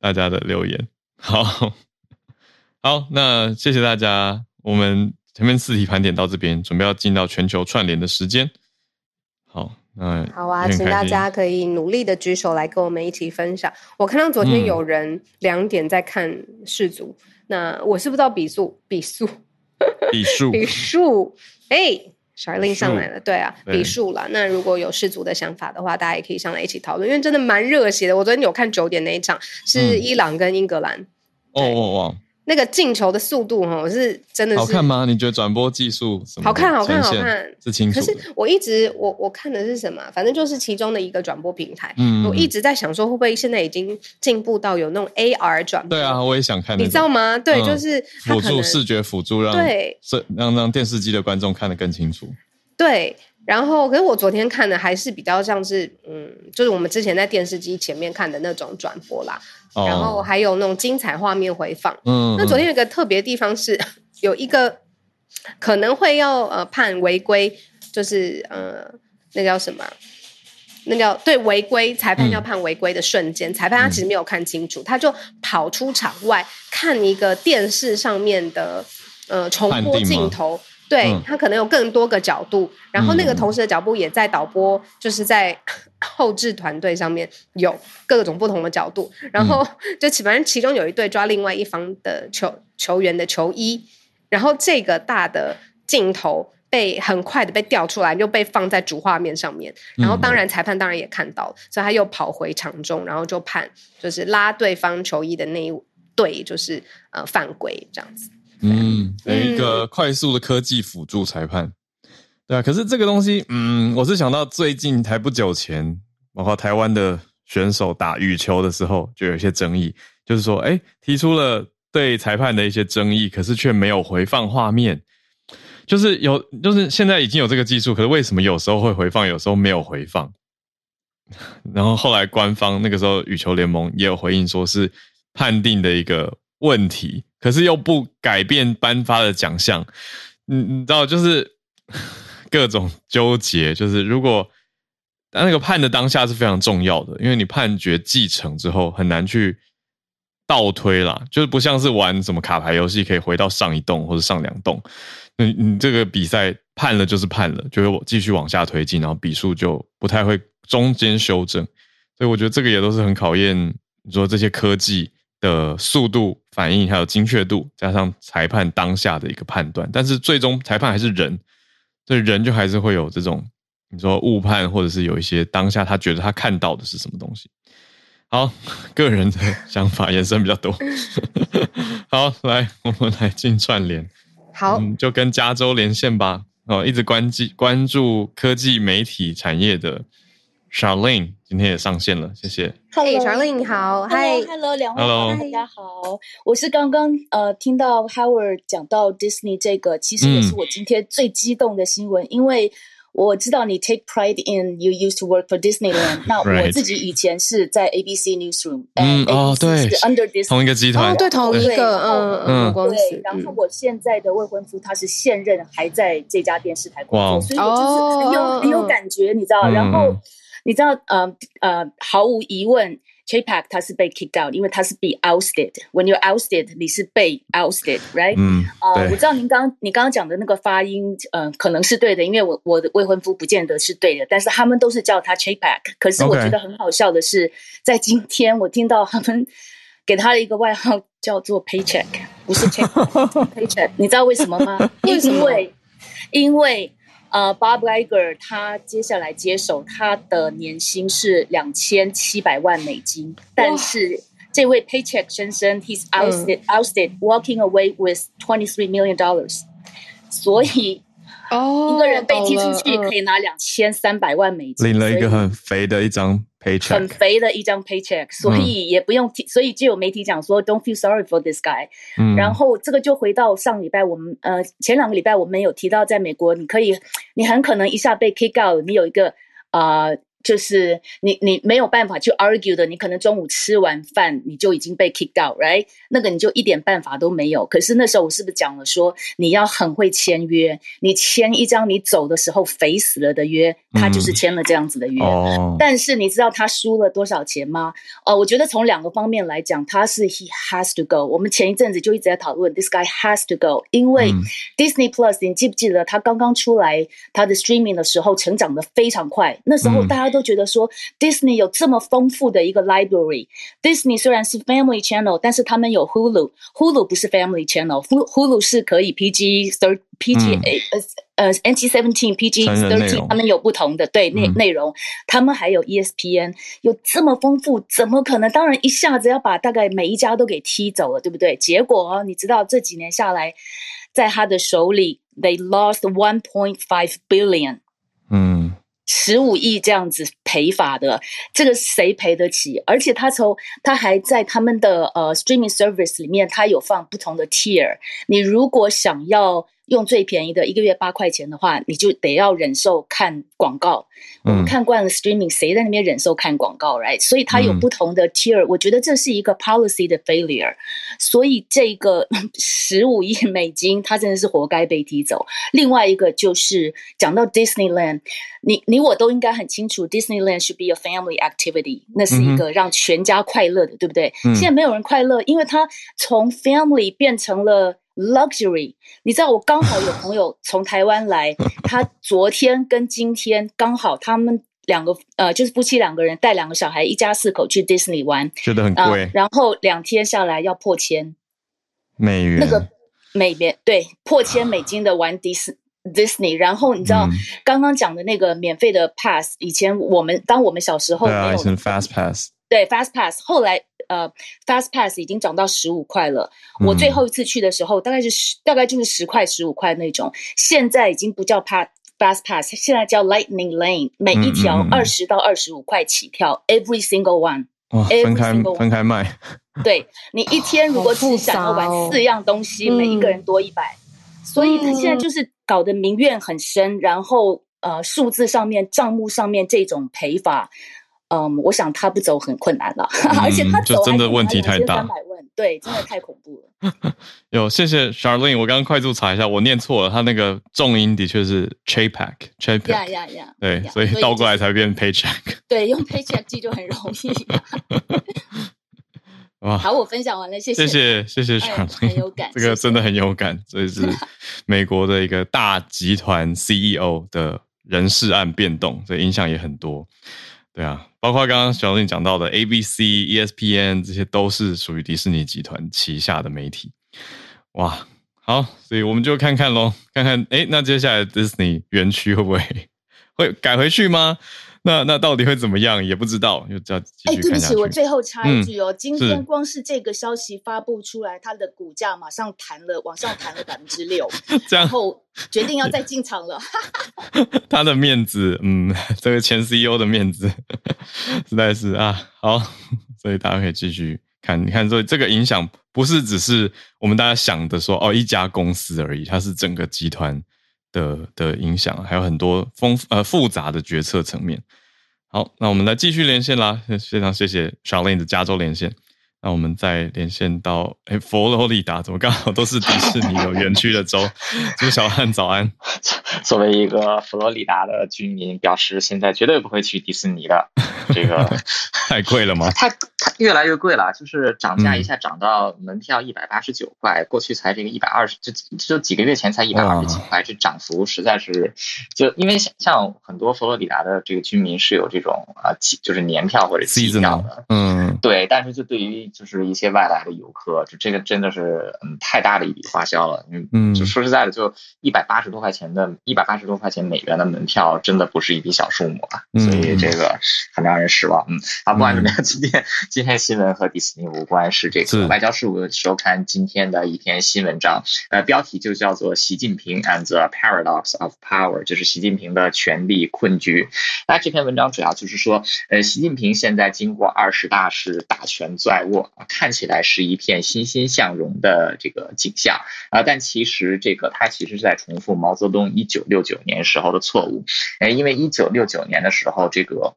大家的留言。好好，那谢谢大家。我们前面四题盘点到这边，准备要进到全球串联的时间。好，那好啊，请大家可以努力的举手来跟我们一起分享。我看到昨天有人两点在看世足，嗯、那我是不知道比数，比数，比数，比数，哎。Charlene 上来了，对啊，比数了。那如果有世足的想法的话，大家也可以上来一起讨论，因为真的蛮热血的。我昨天有看九点那一场，是伊朗跟英格兰。哦哦哦。那个进球的速度哈，我是真的是好看吗？你觉得转播技术好看？好看，好看，是清楚。可是我一直我我看的是什么？反正就是其中的一个转播平台。嗯，我一直在想说，会不会现在已经进步到有那种 AR 转播？对啊，我也想看。你知道吗？对，就是辅助视觉辅助，让对，让让电视机的观众看得更清楚。对，然后可是我昨天看的还是比较像是，嗯，就是我们之前在电视机前面看的那种转播啦，哦、然后还有那种精彩画面回放。嗯，那昨天有一个特别地方是，有一个可能会要呃判违规，就是呃那个叫什么？那叫对违规裁判要判违规的瞬间，嗯、裁判他其实没有看清楚，嗯、他就跑出场外看一个电视上面的呃重播镜头。对，他可能有更多个角度，嗯、然后那个同事的脚步也在导播，就是在 后置团队上面有各种不同的角度，然后 就反正其中有一队抓另外一方的球球员的球衣，然后这个大的镜头被很快的被调出来，又被放在主画面上面，然后当然裁判当然也看到，所以他又跑回场中，然后就判就是拉对方球衣的那一队就是呃犯规这样子。嗯，有一个快速的科技辅助裁判，嗯、对啊。可是这个东西，嗯，我是想到最近才不久前，包括台湾的选手打羽球的时候，就有一些争议，就是说，哎，提出了对裁判的一些争议，可是却没有回放画面，就是有，就是现在已经有这个技术，可是为什么有时候会回放，有时候没有回放？然后后来官方那个时候羽球联盟也有回应，说是判定的一个问题。可是又不改变颁发的奖项，你你知道，就是 各种纠结。就是如果那个判的当下是非常重要的，因为你判决继承之后很难去倒推啦，就是不像是玩什么卡牌游戏可以回到上一栋或者上两栋。你你这个比赛判了就是判了，就会我继续往下推进，然后比数就不太会中间修正。所以我觉得这个也都是很考验你说这些科技的速度反应还有精确度，加上裁判当下的一个判断，但是最终裁判还是人，所以人就还是会有这种你说误判，或者是有一些当下他觉得他看到的是什么东西。好，个人的想法延伸比较多。好，来我们来进串联，好，就跟加州连线吧。哦，一直关注关注科技媒体产业的。Charlene 今天也上线了，谢谢。Hey，Charlene 你好，嗨，Hello，两位，Hello，大家好。我是刚刚呃听到 Howard 讲到 Disney 这个，其实也是我今天最激动的新闻，嗯、因为我知道你 take pride in you used to work for Disneyland。那我自己以前是在 ABC Newsroom，嗯哦对是，under Disney 同一个集团，哦对，同一个嗯嗯。对，然后我现在的未婚夫他是现任，还在这家电视台工作，所以我就是很有很有感觉，你知道，然后。你知道，呃呃，毫无疑问，Chapak 他是被 kicked out，因为他是被 ousted。When you're ousted，你是被 ousted，right？嗯，啊、呃，我知道您刚你刚刚讲的那个发音，嗯、呃，可能是对的，因为我我的未婚夫不见得是对的，但是他们都是叫他 Chapak。可是我觉得很好笑的是.在今天我听到他们给他的一个外号叫做 Paycheck，不是 Chapek，Paycheck。你知道为什么吗？为什么？因为因为。呃、uh,，Bob Iger 他接下来接手，他的年薪是两千七百万美金，但是这位 Paycheck 先生，he's ousted,、嗯、ousted, walking away with twenty three million dollars，所以。哦，一个人被踢出去可以拿两千三百万美金，领了一个很肥的一张 paycheck，很肥的一张 paycheck，所以也不用提，所以就有媒体讲说 Don't feel sorry for this guy。嗯，然后这个就回到上礼拜我们呃前两个礼拜我们有提到，在美国你可以你很可能一下被 kick out，你有一个啊、呃、就是你你没有办法去 argue 的，你可能中午吃完饭你就已经被 kicked out，right？那个你就一点办法都没有。可是那时候我是不是讲了说你要很会签约？你签一张你走的时候肥死了的约，他就是签了这样子的约。嗯、但是你知道他输了多少钱吗？呃，我觉得从两个方面来讲，他是 he has to go。我们前一阵子就一直在讨论 this guy has to go，因为 Disney Plus，你记不记得他刚刚出来他的 streaming 的时候成长的非常快，那时候大家都。都觉得说，Disney 有这么丰富的一个 library。Disney 虽然是 Family Channel，但是他们有 Hulu。Hulu 不是 Family Channel，Hulu 是可以 PG third PG 呃呃 NC seventeen PG thirteen，他们有不同的对内内容。他们还有 ESPN，有这么丰富，怎么可能？当然一下子要把大概每一家都给踢走了，对不对？结果哦你知道这几年下来，在他的手里，they lost one point five billion。十五亿这样子赔法的，这个谁赔得起？而且他从他还在他们的呃 streaming service 里面，他有放不同的 tier。你如果想要。用最便宜的一个月八块钱的话，你就得要忍受看广告。我们看惯了 streaming，谁在那边忍受看广告，right？所以它有不同的 tier，我觉得这是一个 policy 的 failure。所以这个 十五亿美金，它真的是活该被踢走。另外一个就是讲到 Disneyland，你你我都应该很清楚，Disneyland should be a family activity，那是一个让全家快乐的，对不对？现在没有人快乐，因为它从 family 变成了。Luxury，你知道我刚好有朋友从台湾来，他昨天跟今天刚好他们两个呃就是夫妻两个人带两个小孩，一家四口去 Disney 玩，觉得很贵，呃，然后两天下来要破千美元，那个美元对破千美金的玩迪士 Disney，然后你知道、嗯、刚刚讲的那个免费的 Pass，以前我们当我们小时候没有、啊、Fast Pass，对 Fast Pass，后来。呃、uh，Fast Pass 已经涨到十五块了。我最后一次去的时候，大概是十，大概就是十块、十五块那种。现在已经不叫 Pass Fast Pass，现在叫 Lightning Lane，每一条二十到二十五块起跳、嗯嗯，Every single one。哇，分开分开卖。对，你一天如果只想要玩四样东西，每一个人多一百、嗯，所以他现在就是搞得民怨很深。然后呃，数字上面、账目上面这种赔法。嗯，我想他不走很困难了，嗯、而且他走就真的问题太大，对，真的太恐怖了。有，谢谢 Charlene，我刚刚快速查一下，我念错了，他那个重音的确是 Chaypack，Chaypack，呀呀呀，对，yeah, 所以倒过来才变 Paycheck。对，用 Paycheck 记就很容易。哇，好，我分享完了，谢谢，谢谢，谢谢 Charlene，很有感，这个真的很有感，这是美国的一个大集团 CEO 的人事案变动，所以影响也很多。对啊，包括刚刚小林讲到的 ABC、ESPN，这些都是属于迪士尼集团旗下的媒体。哇，好，所以我们就看看喽，看看，哎，那接下来 Disney 园区会不会会改回去吗？那那到底会怎么样？也不知道，就这样继续看下去。哎，对不起，我最后插一句哦，嗯、今天光是这个消息发布出来，它的股价马上弹了，往上弹了百分之六，然后决定要再进场了。他的面子，嗯，这个前 CEO 的面子，实在是啊，好，所以大家可以继续看，你看，所以这个影响不是只是我们大家想的说哦一家公司而已，它是整个集团。的的影响还有很多丰呃复杂的决策层面。好，那我们来继续连线啦。非常谢谢 Charlene 的加州连线。那我们再连线到诶佛罗里达，怎么刚好都是迪士尼有园区的州？朱小汉早安。作为一个佛罗里达的居民，表示现在绝对不会去迪士尼的。这个 太贵了吗？太它越来越贵了，就是涨价一下涨到门票一百八十九块，过去才这个一百二十，就就几个月前才一百二十几块，这涨幅实在是，就因为像很多佛罗里达的这个居民是有这种啊，就是年票或者季票的，嗯，对，但是就对于就是一些外来的游客，就这个真的是嗯太大的一笔花销了，嗯，就说实在的，就一百八十多块钱的，一百八十多块钱美元的门票，真的不是一笔小数目啊，所以这个很让人失望，嗯，啊，不管怎么样，今天今天。新闻和迪士尼无关，是这个外交事务周刊今天的一篇新文章，呃，标题就叫做《习近平 and the Paradox of Power》，就是习近平的权力困局。那这篇文章主要就是说，呃，习近平现在经过二十大是大权在握，看起来是一片欣欣向荣的这个景象啊，但其实这个他其实是在重复毛泽东一九六九年时候的错误，哎，因为一九六九年的时候这个。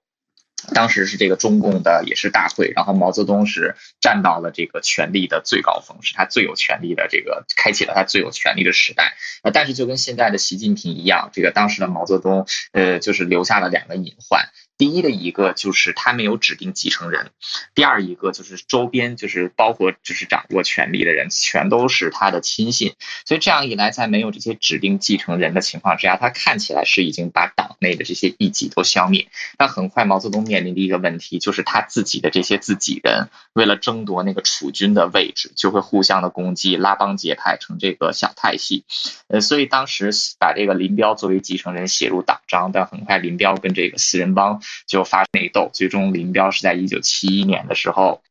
当时是这个中共的也是大会，然后毛泽东是站到了这个权力的最高峰，是他最有权力的这个开启了他最有权力的时代。呃，但是就跟现在的习近平一样，这个当时的毛泽东，呃，就是留下了两个隐患。第一的一个就是他没有指定继承人，第二一个就是周边就是包括就是掌握权力的人全都是他的亲信，所以这样一来，在没有这些指定继承人的情况之下，他看起来是已经把内的这些异己都消灭。但很快毛泽东面临的一个问题就是他自己的这些自己人为了争夺那个储君的位置，就会互相的攻击，拉帮结派成这个小派系。呃，所以当时把这个林彪作为继承人写入党章，但很快林彪跟这个四人帮。就发生内斗，最终林彪是在一九七一年的时候，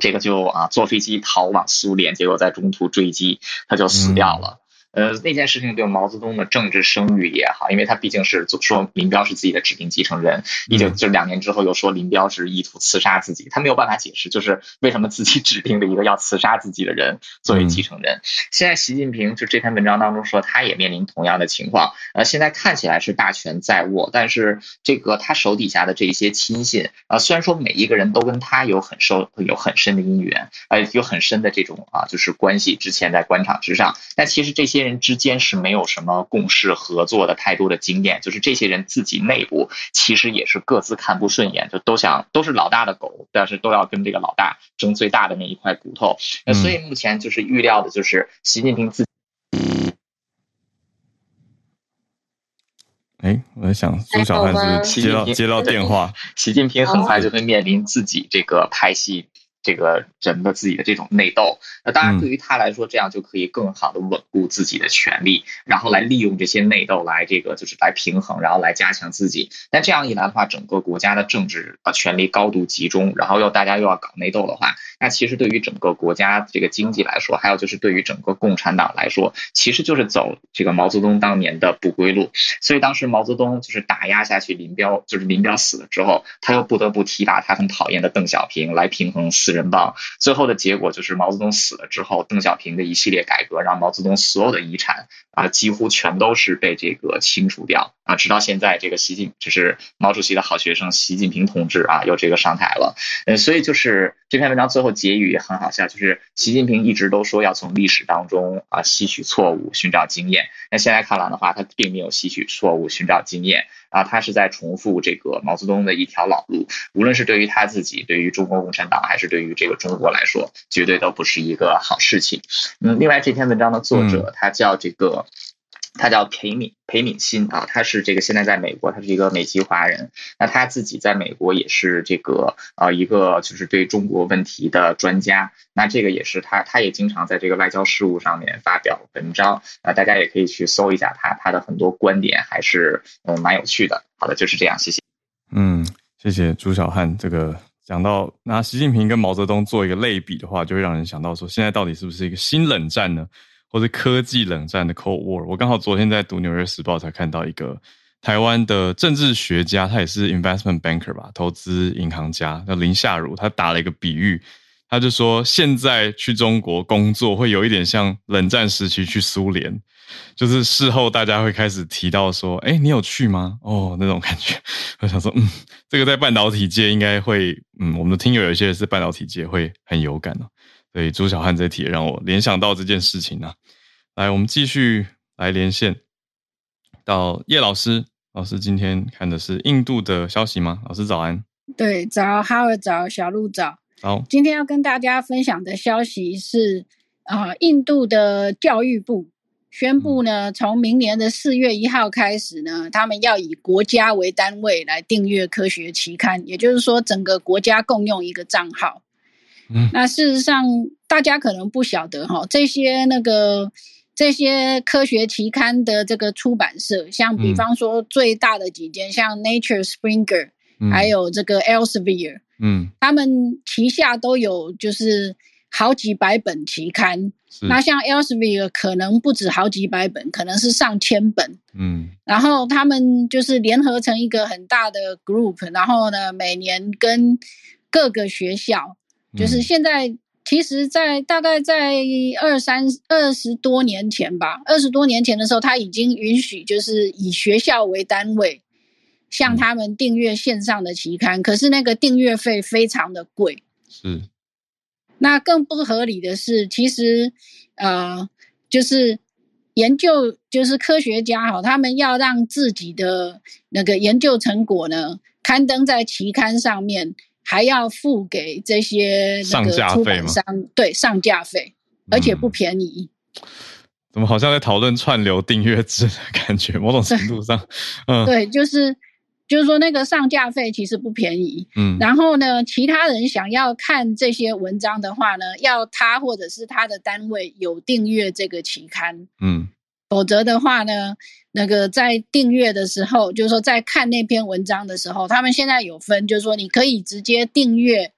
这个就啊坐飞机逃往苏联，结果在中途坠机，他就死掉了。呃，那件事情对毛泽东的政治声誉也好，因为他毕竟是说林彪是自己的指定继承人，一九就两年之后又说林彪是意图刺杀自己，他没有办法解释，就是为什么自己指定的一个要刺杀自己的人作为继承人。现在习近平就这篇文章当中说，他也面临同样的情况。呃，现在看起来是大权在握，但是这个他手底下的这些亲信啊，虽然说每一个人都跟他有很受有很深的姻缘，呃，有很深的这种啊就是关系，之前在官场之上，但其实这些。人之间是没有什么共事合作的太多的经验，就是这些人自己内部其实也是各自看不顺眼，就都想都是老大的狗，但是都要跟这个老大争最大的那一块骨头。那所以目前就是预料的就是习近平自己。哎，我在想苏小汉是接到接到电话，习近平很快就会面临自己这个派系。这个人的自己的这种内斗，那当然对于他来说，这样就可以更好的稳固自己的权利，然后来利用这些内斗来这个就是来平衡，然后来加强自己。但这样一来的话，整个国家的政治啊权力高度集中，然后又大家又要搞内斗的话，那其实对于整个国家这个经济来说，还有就是对于整个共产党来说，其实就是走这个毛泽东当年的不归路。所以当时毛泽东就是打压下去林彪，就是林彪死了之后，他又不得不提拔他很讨厌的邓小平来平衡四人帮，最后的结果就是毛泽东死了之后，邓小平的一系列改革让毛泽东所有的遗产啊几乎全都是被这个清除掉。啊，直到现在这个习近就是毛主席的好学生习近平同志啊又这个上台了，嗯，所以就是这篇文章最后结语也很好笑，就是习近平一直都说要从历史当中啊吸取错误，寻找经验，那现在看来的话，他并没有吸取错误，寻找经验。啊，他是在重复这个毛泽东的一条老路，无论是对于他自己，对于中国共产党，还是对于这个中国来说，绝对都不是一个好事情。嗯，另外这篇文章的作者他叫这个。他叫裴敏裴敏欣啊，他是这个现在在美国，他是一个美籍华人。那他自己在美国也是这个呃一个就是对中国问题的专家。那这个也是他，他也经常在这个外交事务上面发表文章啊，大家也可以去搜一下他，他的很多观点还是嗯蛮有趣的。好的，就是这样，谢谢。嗯，谢谢朱小汉。这个讲到拿习近平跟毛泽东做一个类比的话，就会让人想到说，现在到底是不是一个新冷战呢？或者科技冷战的 Cold War，我刚好昨天在读《纽约时报》才看到一个台湾的政治学家，他也是 investment banker 吧，投资银行家，叫林夏如，他打了一个比喻，他就说现在去中国工作会有一点像冷战时期去苏联，就是事后大家会开始提到说，哎，你有去吗？哦，那种感觉，我想说，嗯，这个在半导体界应该会，嗯，我们的听友有一些是半导体界会很有感哦。所以朱小汉这题让我联想到这件事情呢、啊。来，我们继续来连线到叶老师。老师今天看的是印度的消息吗？老师早安。对，早，哈尔早，小鹿早。好，今天要跟大家分享的消息是，啊、呃，印度的教育部宣布呢，从明年的四月一号开始呢，他们要以国家为单位来订阅科学期刊，也就是说，整个国家共用一个账号。嗯，那事实上，大家可能不晓得哈，这些那个这些科学期刊的这个出版社，像比方说最大的几间，像 Nature、Springer，还有这个 Elsevier，嗯，他们旗下都有就是好几百本期刊。那像 Elsevier 可能不止好几百本，可能是上千本。嗯，然后他们就是联合成一个很大的 group，然后呢，每年跟各个学校。就是现在，其实，在大概在二三二十多年前吧，二十多年前的时候，他已经允许就是以学校为单位，向他们订阅线上的期刊，嗯、可是那个订阅费非常的贵。是。那更不合理的是，其实呃，就是研究，就是科学家哈，他们要让自己的那个研究成果呢刊登在期刊上面，还要付给这些上架费吗？商，对，上架费，而且不便宜。嗯怎么好像在讨论串流订阅制的感觉？某种程度上，嗯，对，就是就是说那个上架费其实不便宜，嗯，然后呢，其他人想要看这些文章的话呢，要他或者是他的单位有订阅这个期刊，嗯，否则的话呢，那个在订阅的时候，就是说在看那篇文章的时候，他们现在有分，就是说你可以直接订阅。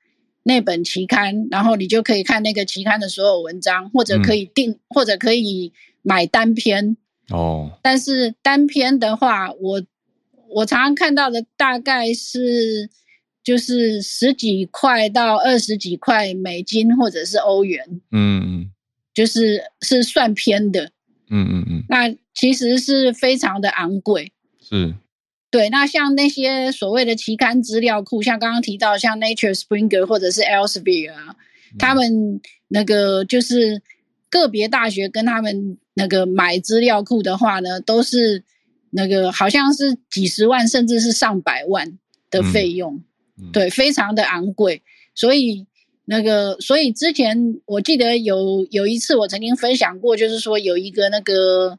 那本期刊，然后你就可以看那个期刊的所有文章，或者可以订，嗯、或者可以买单篇。哦，但是单篇的话，我我常常看到的大概是就是十几块到二十几块美金，或者是欧元。嗯嗯，就是是算篇的。嗯嗯嗯，那其实是非常的昂贵。是。对，那像那些所谓的期刊资料库，像刚刚提到像 Nature、Springer 或者是 Elsevier 啊，嗯、他们那个就是个别大学跟他们那个买资料库的话呢，都是那个好像是几十万甚至是上百万的费用，对，非常的昂贵。所以那个，所以之前我记得有有一次我曾经分享过，就是说有一个那个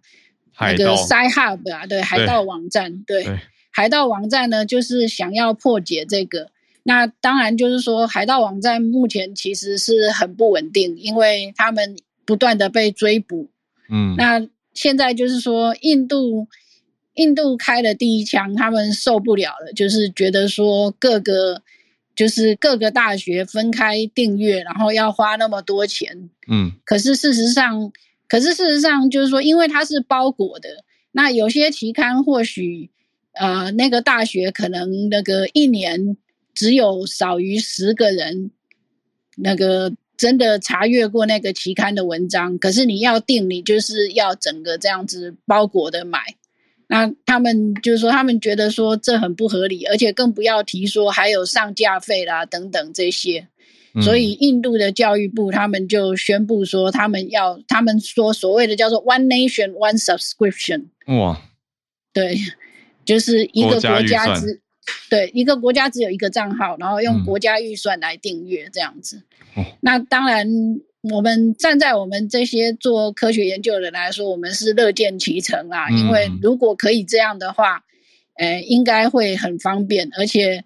那个 Sci-Hub 啊，对，海盗网站，对。对海盗网站呢，就是想要破解这个。那当然就是说，海盗网站目前其实是很不稳定，因为他们不断的被追捕。嗯，那现在就是说，印度印度开了第一枪，他们受不了了，就是觉得说各个就是各个大学分开订阅，然后要花那么多钱。嗯，可是事实上，可是事实上就是说，因为它是包裹的，那有些期刊或许。呃，那个大学可能那个一年只有少于十个人，那个真的查阅过那个期刊的文章。可是你要订，你就是要整个这样子包裹的买。那他们就是说，他们觉得说这很不合理，而且更不要提说还有上架费啦等等这些。所以印度的教育部他们就宣布说，他们要他们说所谓的叫做 One Nation One Subscription。哇，对。就是一个国家只对一个国家只有一个账号，然后用国家预算来订阅这样子。嗯、那当然，我们站在我们这些做科学研究的人来说，我们是乐见其成啊。嗯、因为如果可以这样的话，呃，应该会很方便。而且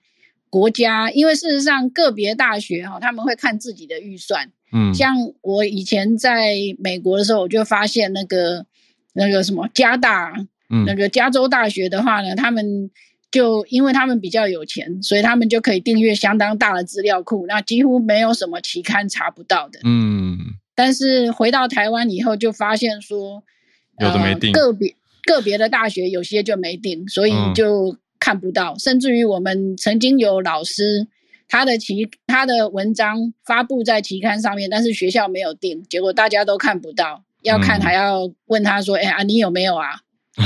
国家，因为事实上个别大学哈，他们会看自己的预算。嗯，像我以前在美国的时候，我就发现那个那个什么加大。嗯，那个加州大学的话呢，他们就因为他们比较有钱，所以他们就可以订阅相当大的资料库，那几乎没有什么期刊查不到的。嗯，但是回到台湾以后，就发现说，有的没订，个别个别的大学有些就没订，所以就看不到。嗯、甚至于我们曾经有老师，他的期他的文章发布在期刊上面，但是学校没有订，结果大家都看不到，要看还要问他说：“哎呀、嗯，你有没有啊？”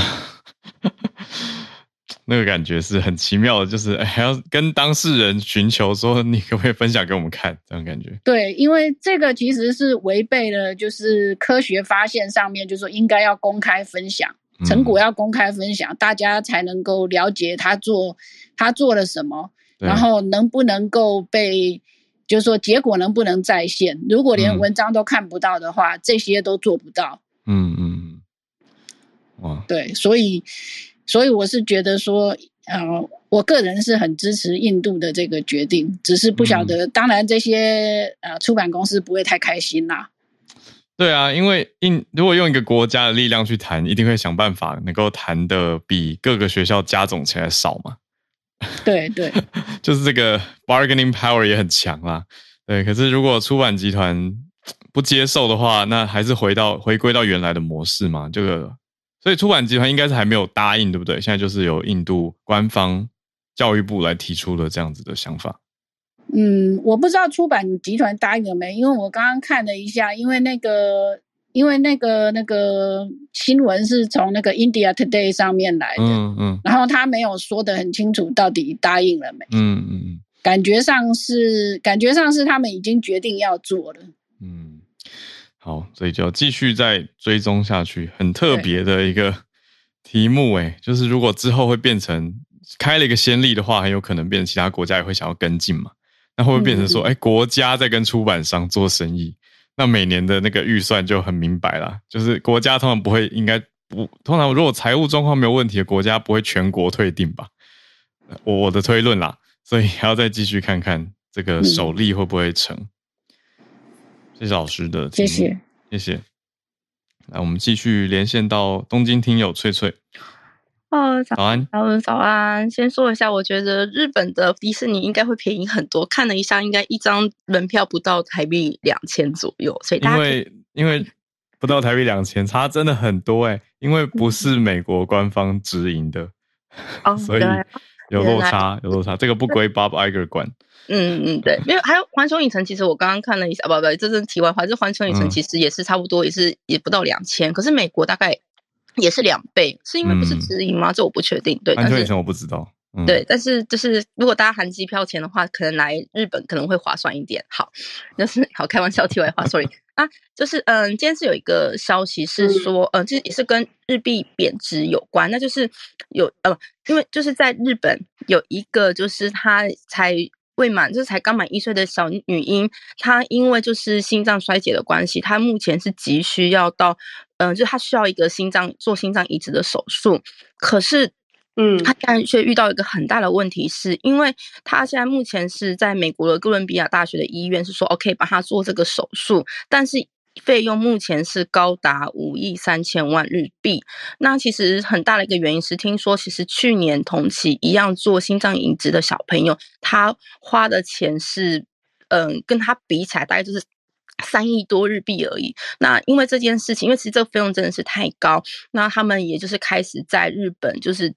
那个感觉是很奇妙的，就是还要跟当事人寻求说，你可不可以分享给我们看？这种感觉。对，因为这个其实是违背了，就是科学发现上面就是说应该要公开分享成果，要公开分享，嗯、大家才能够了解他做他做了什么，然后能不能够被，就是说结果能不能再现？如果连文章都看不到的话，嗯、这些都做不到。嗯嗯。哇，对，所以，所以我是觉得说，呃，我个人是很支持印度的这个决定，只是不晓得，嗯、当然这些呃出版公司不会太开心啦。对啊，因为印如果用一个国家的力量去谈，一定会想办法能够谈的比各个学校加总起来少嘛。对对，就是这个 bargaining power 也很强啦。对，可是如果出版集团不接受的话，那还是回到回归到原来的模式嘛，这个。所以出版集团应该是还没有答应，对不对？现在就是由印度官方教育部来提出了这样子的想法。嗯，我不知道出版集团答应了没，因为我刚刚看了一下，因为那个因为那个那个新闻是从那个 India Today 上面来的，嗯嗯，然后他没有说的很清楚到底答应了没，嗯嗯嗯，感觉上是感觉上是他们已经决定要做了，嗯，好，所以就要继续再追踪下去，很特别的一个题目诶，就是如果之后会变成开了一个先例的话，很有可能变成其他国家也会想要跟进嘛，那会不会变成说，哎、嗯，国家在跟出版商做生意？那每年的那个预算就很明白了，就是国家通常不会，应该不，通常如果财务状况没有问题的国家不会全国退订吧？我我的推论啦，所以还要再继续看看这个首例会不会成。谢谢老师的，谢谢谢谢。来，我们继续连线到东京听友翠翠。哦，早安，早安，早安。先说一下，我觉得日本的迪士尼应该会便宜很多。看了一下，应该一张门票不到台币两千左右，所以大家因为因为不到台币两千，差真的很多哎。因为不是美国官方直营的，哦，所以有落差，有落差。这个不归 Bob Iger 管。嗯嗯，对，没有，还有环球影城，其实我刚刚看了一下，不不，这是题外话。这环球影城其实也是差不多，也是也不到两千，可是美国大概。也是两倍，是因为不是直营吗？嗯、这我不确定。对，环球影城我不知道。嗯、对，但是就是如果大家含机票钱的话，可能来日本可能会划算一点。好，就是好开玩笑，题外话，sorry 啊，就是嗯，今天是有一个消息是说，嗯，其实也是跟日币贬值有关，那就是有呃，因为就是在日本有一个就是他才。未满就是才刚满一岁的小女婴，她因为就是心脏衰竭的关系，她目前是急需要到，嗯、呃，就她需要一个心脏做心脏移植的手术。可是，嗯，她现在却遇到一个很大的问题是，是因为她现在目前是在美国的哥伦比亚大学的医院，是说 OK 帮她做这个手术，但是。费用目前是高达五亿三千万日币。那其实很大的一个原因是，听说其实去年同期一样做心脏移植的小朋友，他花的钱是，嗯，跟他比起来大概就是三亿多日币而已。那因为这件事情，因为其实这个费用真的是太高，那他们也就是开始在日本就是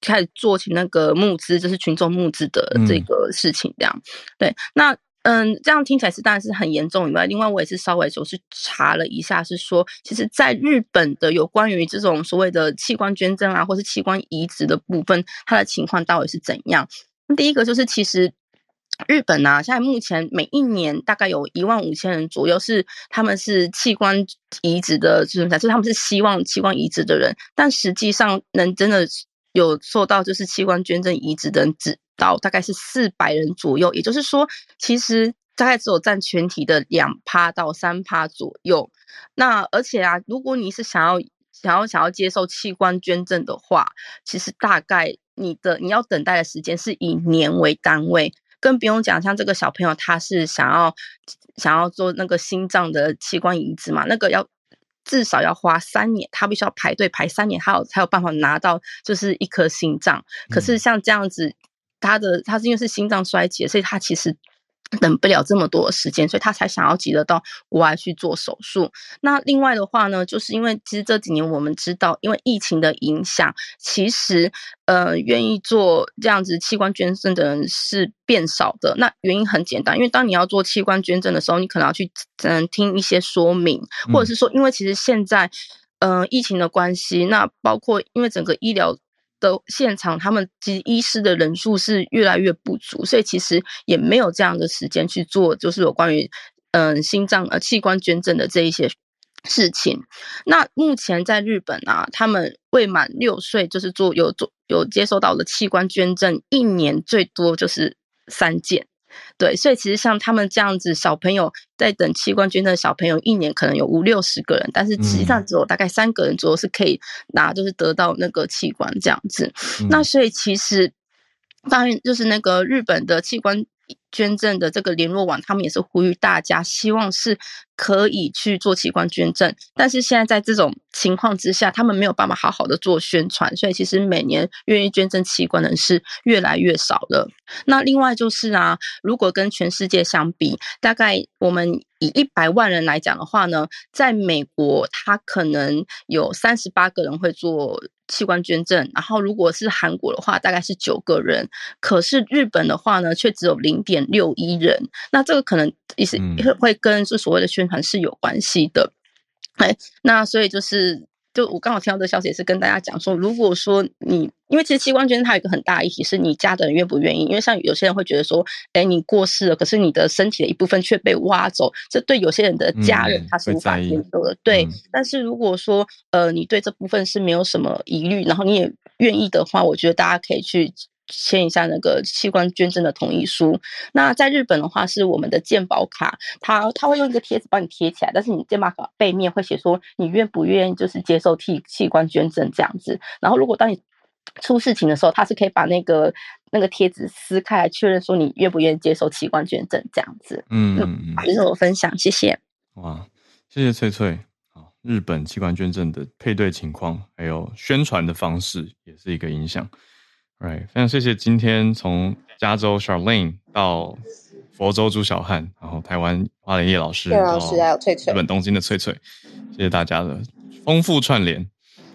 开始做起那个募资，就是群众募资的这个事情，这样、嗯、对。那嗯，这样听起来是当然是很严重以外，另外我也是稍微就是查了一下，是说其实在日本的有关于这种所谓的器官捐赠啊，或是器官移植的部分，它的情况到底是怎样？第一个就是其实日本呢、啊，现在目前每一年大概有一万五千人左右是他们是器官移植的，就是他们是希望器官移植的人，但实际上能真的有做到就是器官捐赠移植的人只。到大概是四百人左右，也就是说，其实大概只有占全体的两趴到三趴左右。那而且啊，如果你是想要想要想要接受器官捐赠的话，其实大概你的你要等待的时间是以年为单位，更不用讲像这个小朋友他是想要想要做那个心脏的器官移植嘛，那个要至少要花三年，他必须要排队排三年，他有才有办法拿到就是一颗心脏。可是像这样子。他的他是因为是心脏衰竭，所以他其实等不了这么多的时间，所以他才想要急着到国外去做手术。那另外的话呢，就是因为其实这几年我们知道，因为疫情的影响，其实呃愿意做这样子器官捐赠的人是变少的。那原因很简单，因为当你要做器官捐赠的时候，你可能要去嗯听一些说明，或者是说，因为其实现在呃疫情的关系，那包括因为整个医疗。的现场，他们及医师的人数是越来越不足，所以其实也没有这样的时间去做，就是有关于嗯、心脏呃器官捐赠的这一些事情。那目前在日本啊，他们未满六岁就是做有做有接收到的器官捐赠，一年最多就是三件。对，所以其实像他们这样子小朋友在等器官捐赠的小朋友，一年可能有五六十个人，但是实际上只有大概三个人左右是可以拿，就是得到那个器官这样子。嗯、那所以其实当然就是那个日本的器官。捐赠的这个联络网，他们也是呼吁大家，希望是可以去做器官捐赠。但是现在在这种情况之下，他们没有办法好好的做宣传，所以其实每年愿意捐赠器官的人是越来越少了。那另外就是啊，如果跟全世界相比，大概我们。以一百万人来讲的话呢，在美国，他可能有三十八个人会做器官捐赠，然后如果是韩国的话，大概是九个人。可是日本的话呢，却只有零点六一人。那这个可能也是会跟这所谓的宣传是有关系的。哎，那所以就是。就我刚好听到这个消息，也是跟大家讲说，如果说你，因为其实器官捐赠它有一个很大议题，是你家的人愿不愿意。因为像有些人会觉得说，哎，你过世了，可是你的身体的一部分却被挖走，这对有些人的家人他是无法接受的。对，嗯、但是如果说呃你对这部分是没有什么疑虑，然后你也愿意的话，我觉得大家可以去。签一下那个器官捐赠的同意书。那在日本的话，是我们的健保卡，它它会用一个贴纸帮你贴起来，但是你健保卡背面会写说你愿不愿意就是接受替器官捐赠这样子。然后如果当你出事情的时候，它是可以把那个那个贴纸撕开来确认说你愿不愿意接受器官捐赠这样子。嗯嗯嗯，这是我分享，谢谢。哇，谢谢翠翠。好，日本器官捐赠的配对情况还有宣传的方式也是一个影响。Right，非常谢谢今天从加州 Charlene 到佛州朱小汉，然后台湾花莲叶老师，叶老师还有翠翠，日本东京的翠翠，谢谢大家的丰富串联。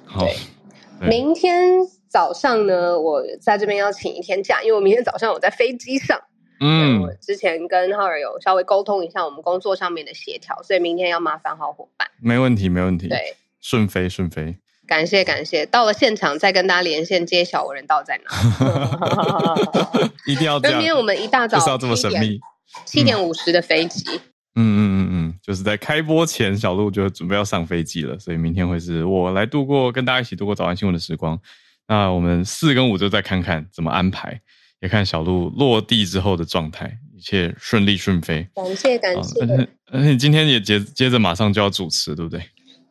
好，明天早上呢，我在这边要请一天假，因为我明天早上我在飞机上。嗯，我之前跟浩尔有稍微沟通一下我们工作上面的协调，所以明天要麻烦好伙伴。没问题，没问题。对，顺飞顺飞。感谢感谢，到了现场再跟大家连线揭晓我人到在哪。一定要这样。今天我们一大早就是要这么神秘，七点五十的飞机。嗯嗯嗯嗯，就是在开播前，小鹿就准备要上飞机了，所以明天会是我来度过跟大家一起度过早安新闻的时光。那我们四跟五就再看看怎么安排，也看小鹿落地之后的状态，一切顺利顺飞。感谢感谢。而且而且你今天也接接着马上就要主持，对不对？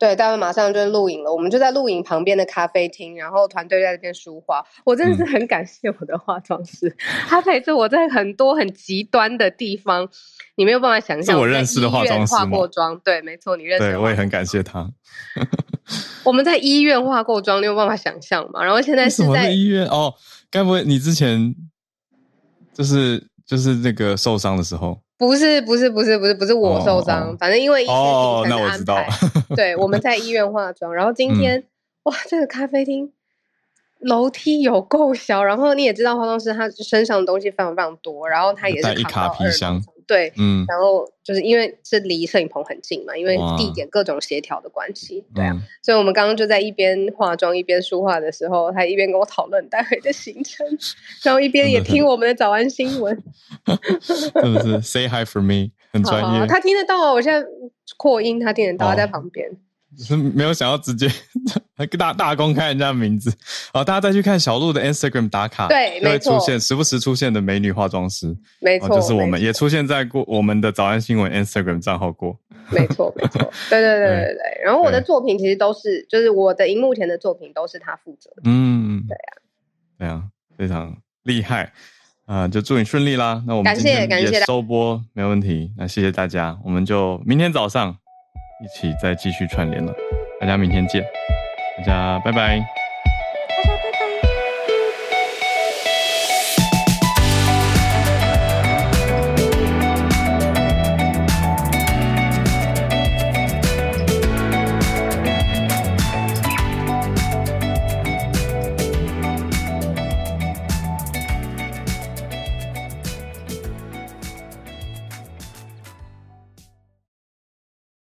对，待会马上就录影了。我们就在录影旁边的咖啡厅，然后团队在这边梳化。我真的是很感谢我的化妆师，嗯、他陪着我在很多很极端的地方，你没有办法想象。是我认识的化妆师化过妆，对，没错，你认识。对，我也很感谢他。我们在医院化过妆，你有办法想象吗？然后现在是在医院哦，该不会你之前就是就是那个受伤的时候？不是不是不是不是不是我受伤，反正因为一些行程的安排，哦、那我知道对，我们在医院化妆，然后今天、嗯、哇，这个咖啡厅楼梯有够小，然后你也知道化妆师他身上的东西非常非常多，然后他也是带一卡皮箱。对，嗯，然后就是因为是离摄影棚很近嘛，因为地点各种协调的关系，对啊，嗯、所以我们刚刚就在一边化妆一边梳化的时候，他一边跟我讨论待会的行程，然后一边也听我们的早安新闻 真的是 say hi for me，很专业好好，他听得到啊，我现在扩音，他听得到，他在旁边。是没有想要直接 大大公开人家的名字，好，大家再去看小鹿的 Instagram 打卡，对，会出现时不时出现的美女化妆师，没错，就是我们也出现在过我们的早安新闻 Instagram 账号过，没错没错，对对对对对。然后我的作品其实都是，就是我的荧幕前的作品都是他负责。的，嗯，对啊，对啊，非常厉害。啊！就祝你顺利啦。那我们今天也收播没问题，那谢谢大家，我们就明天早上。一起再继续串联了，大家明天见，大家拜拜。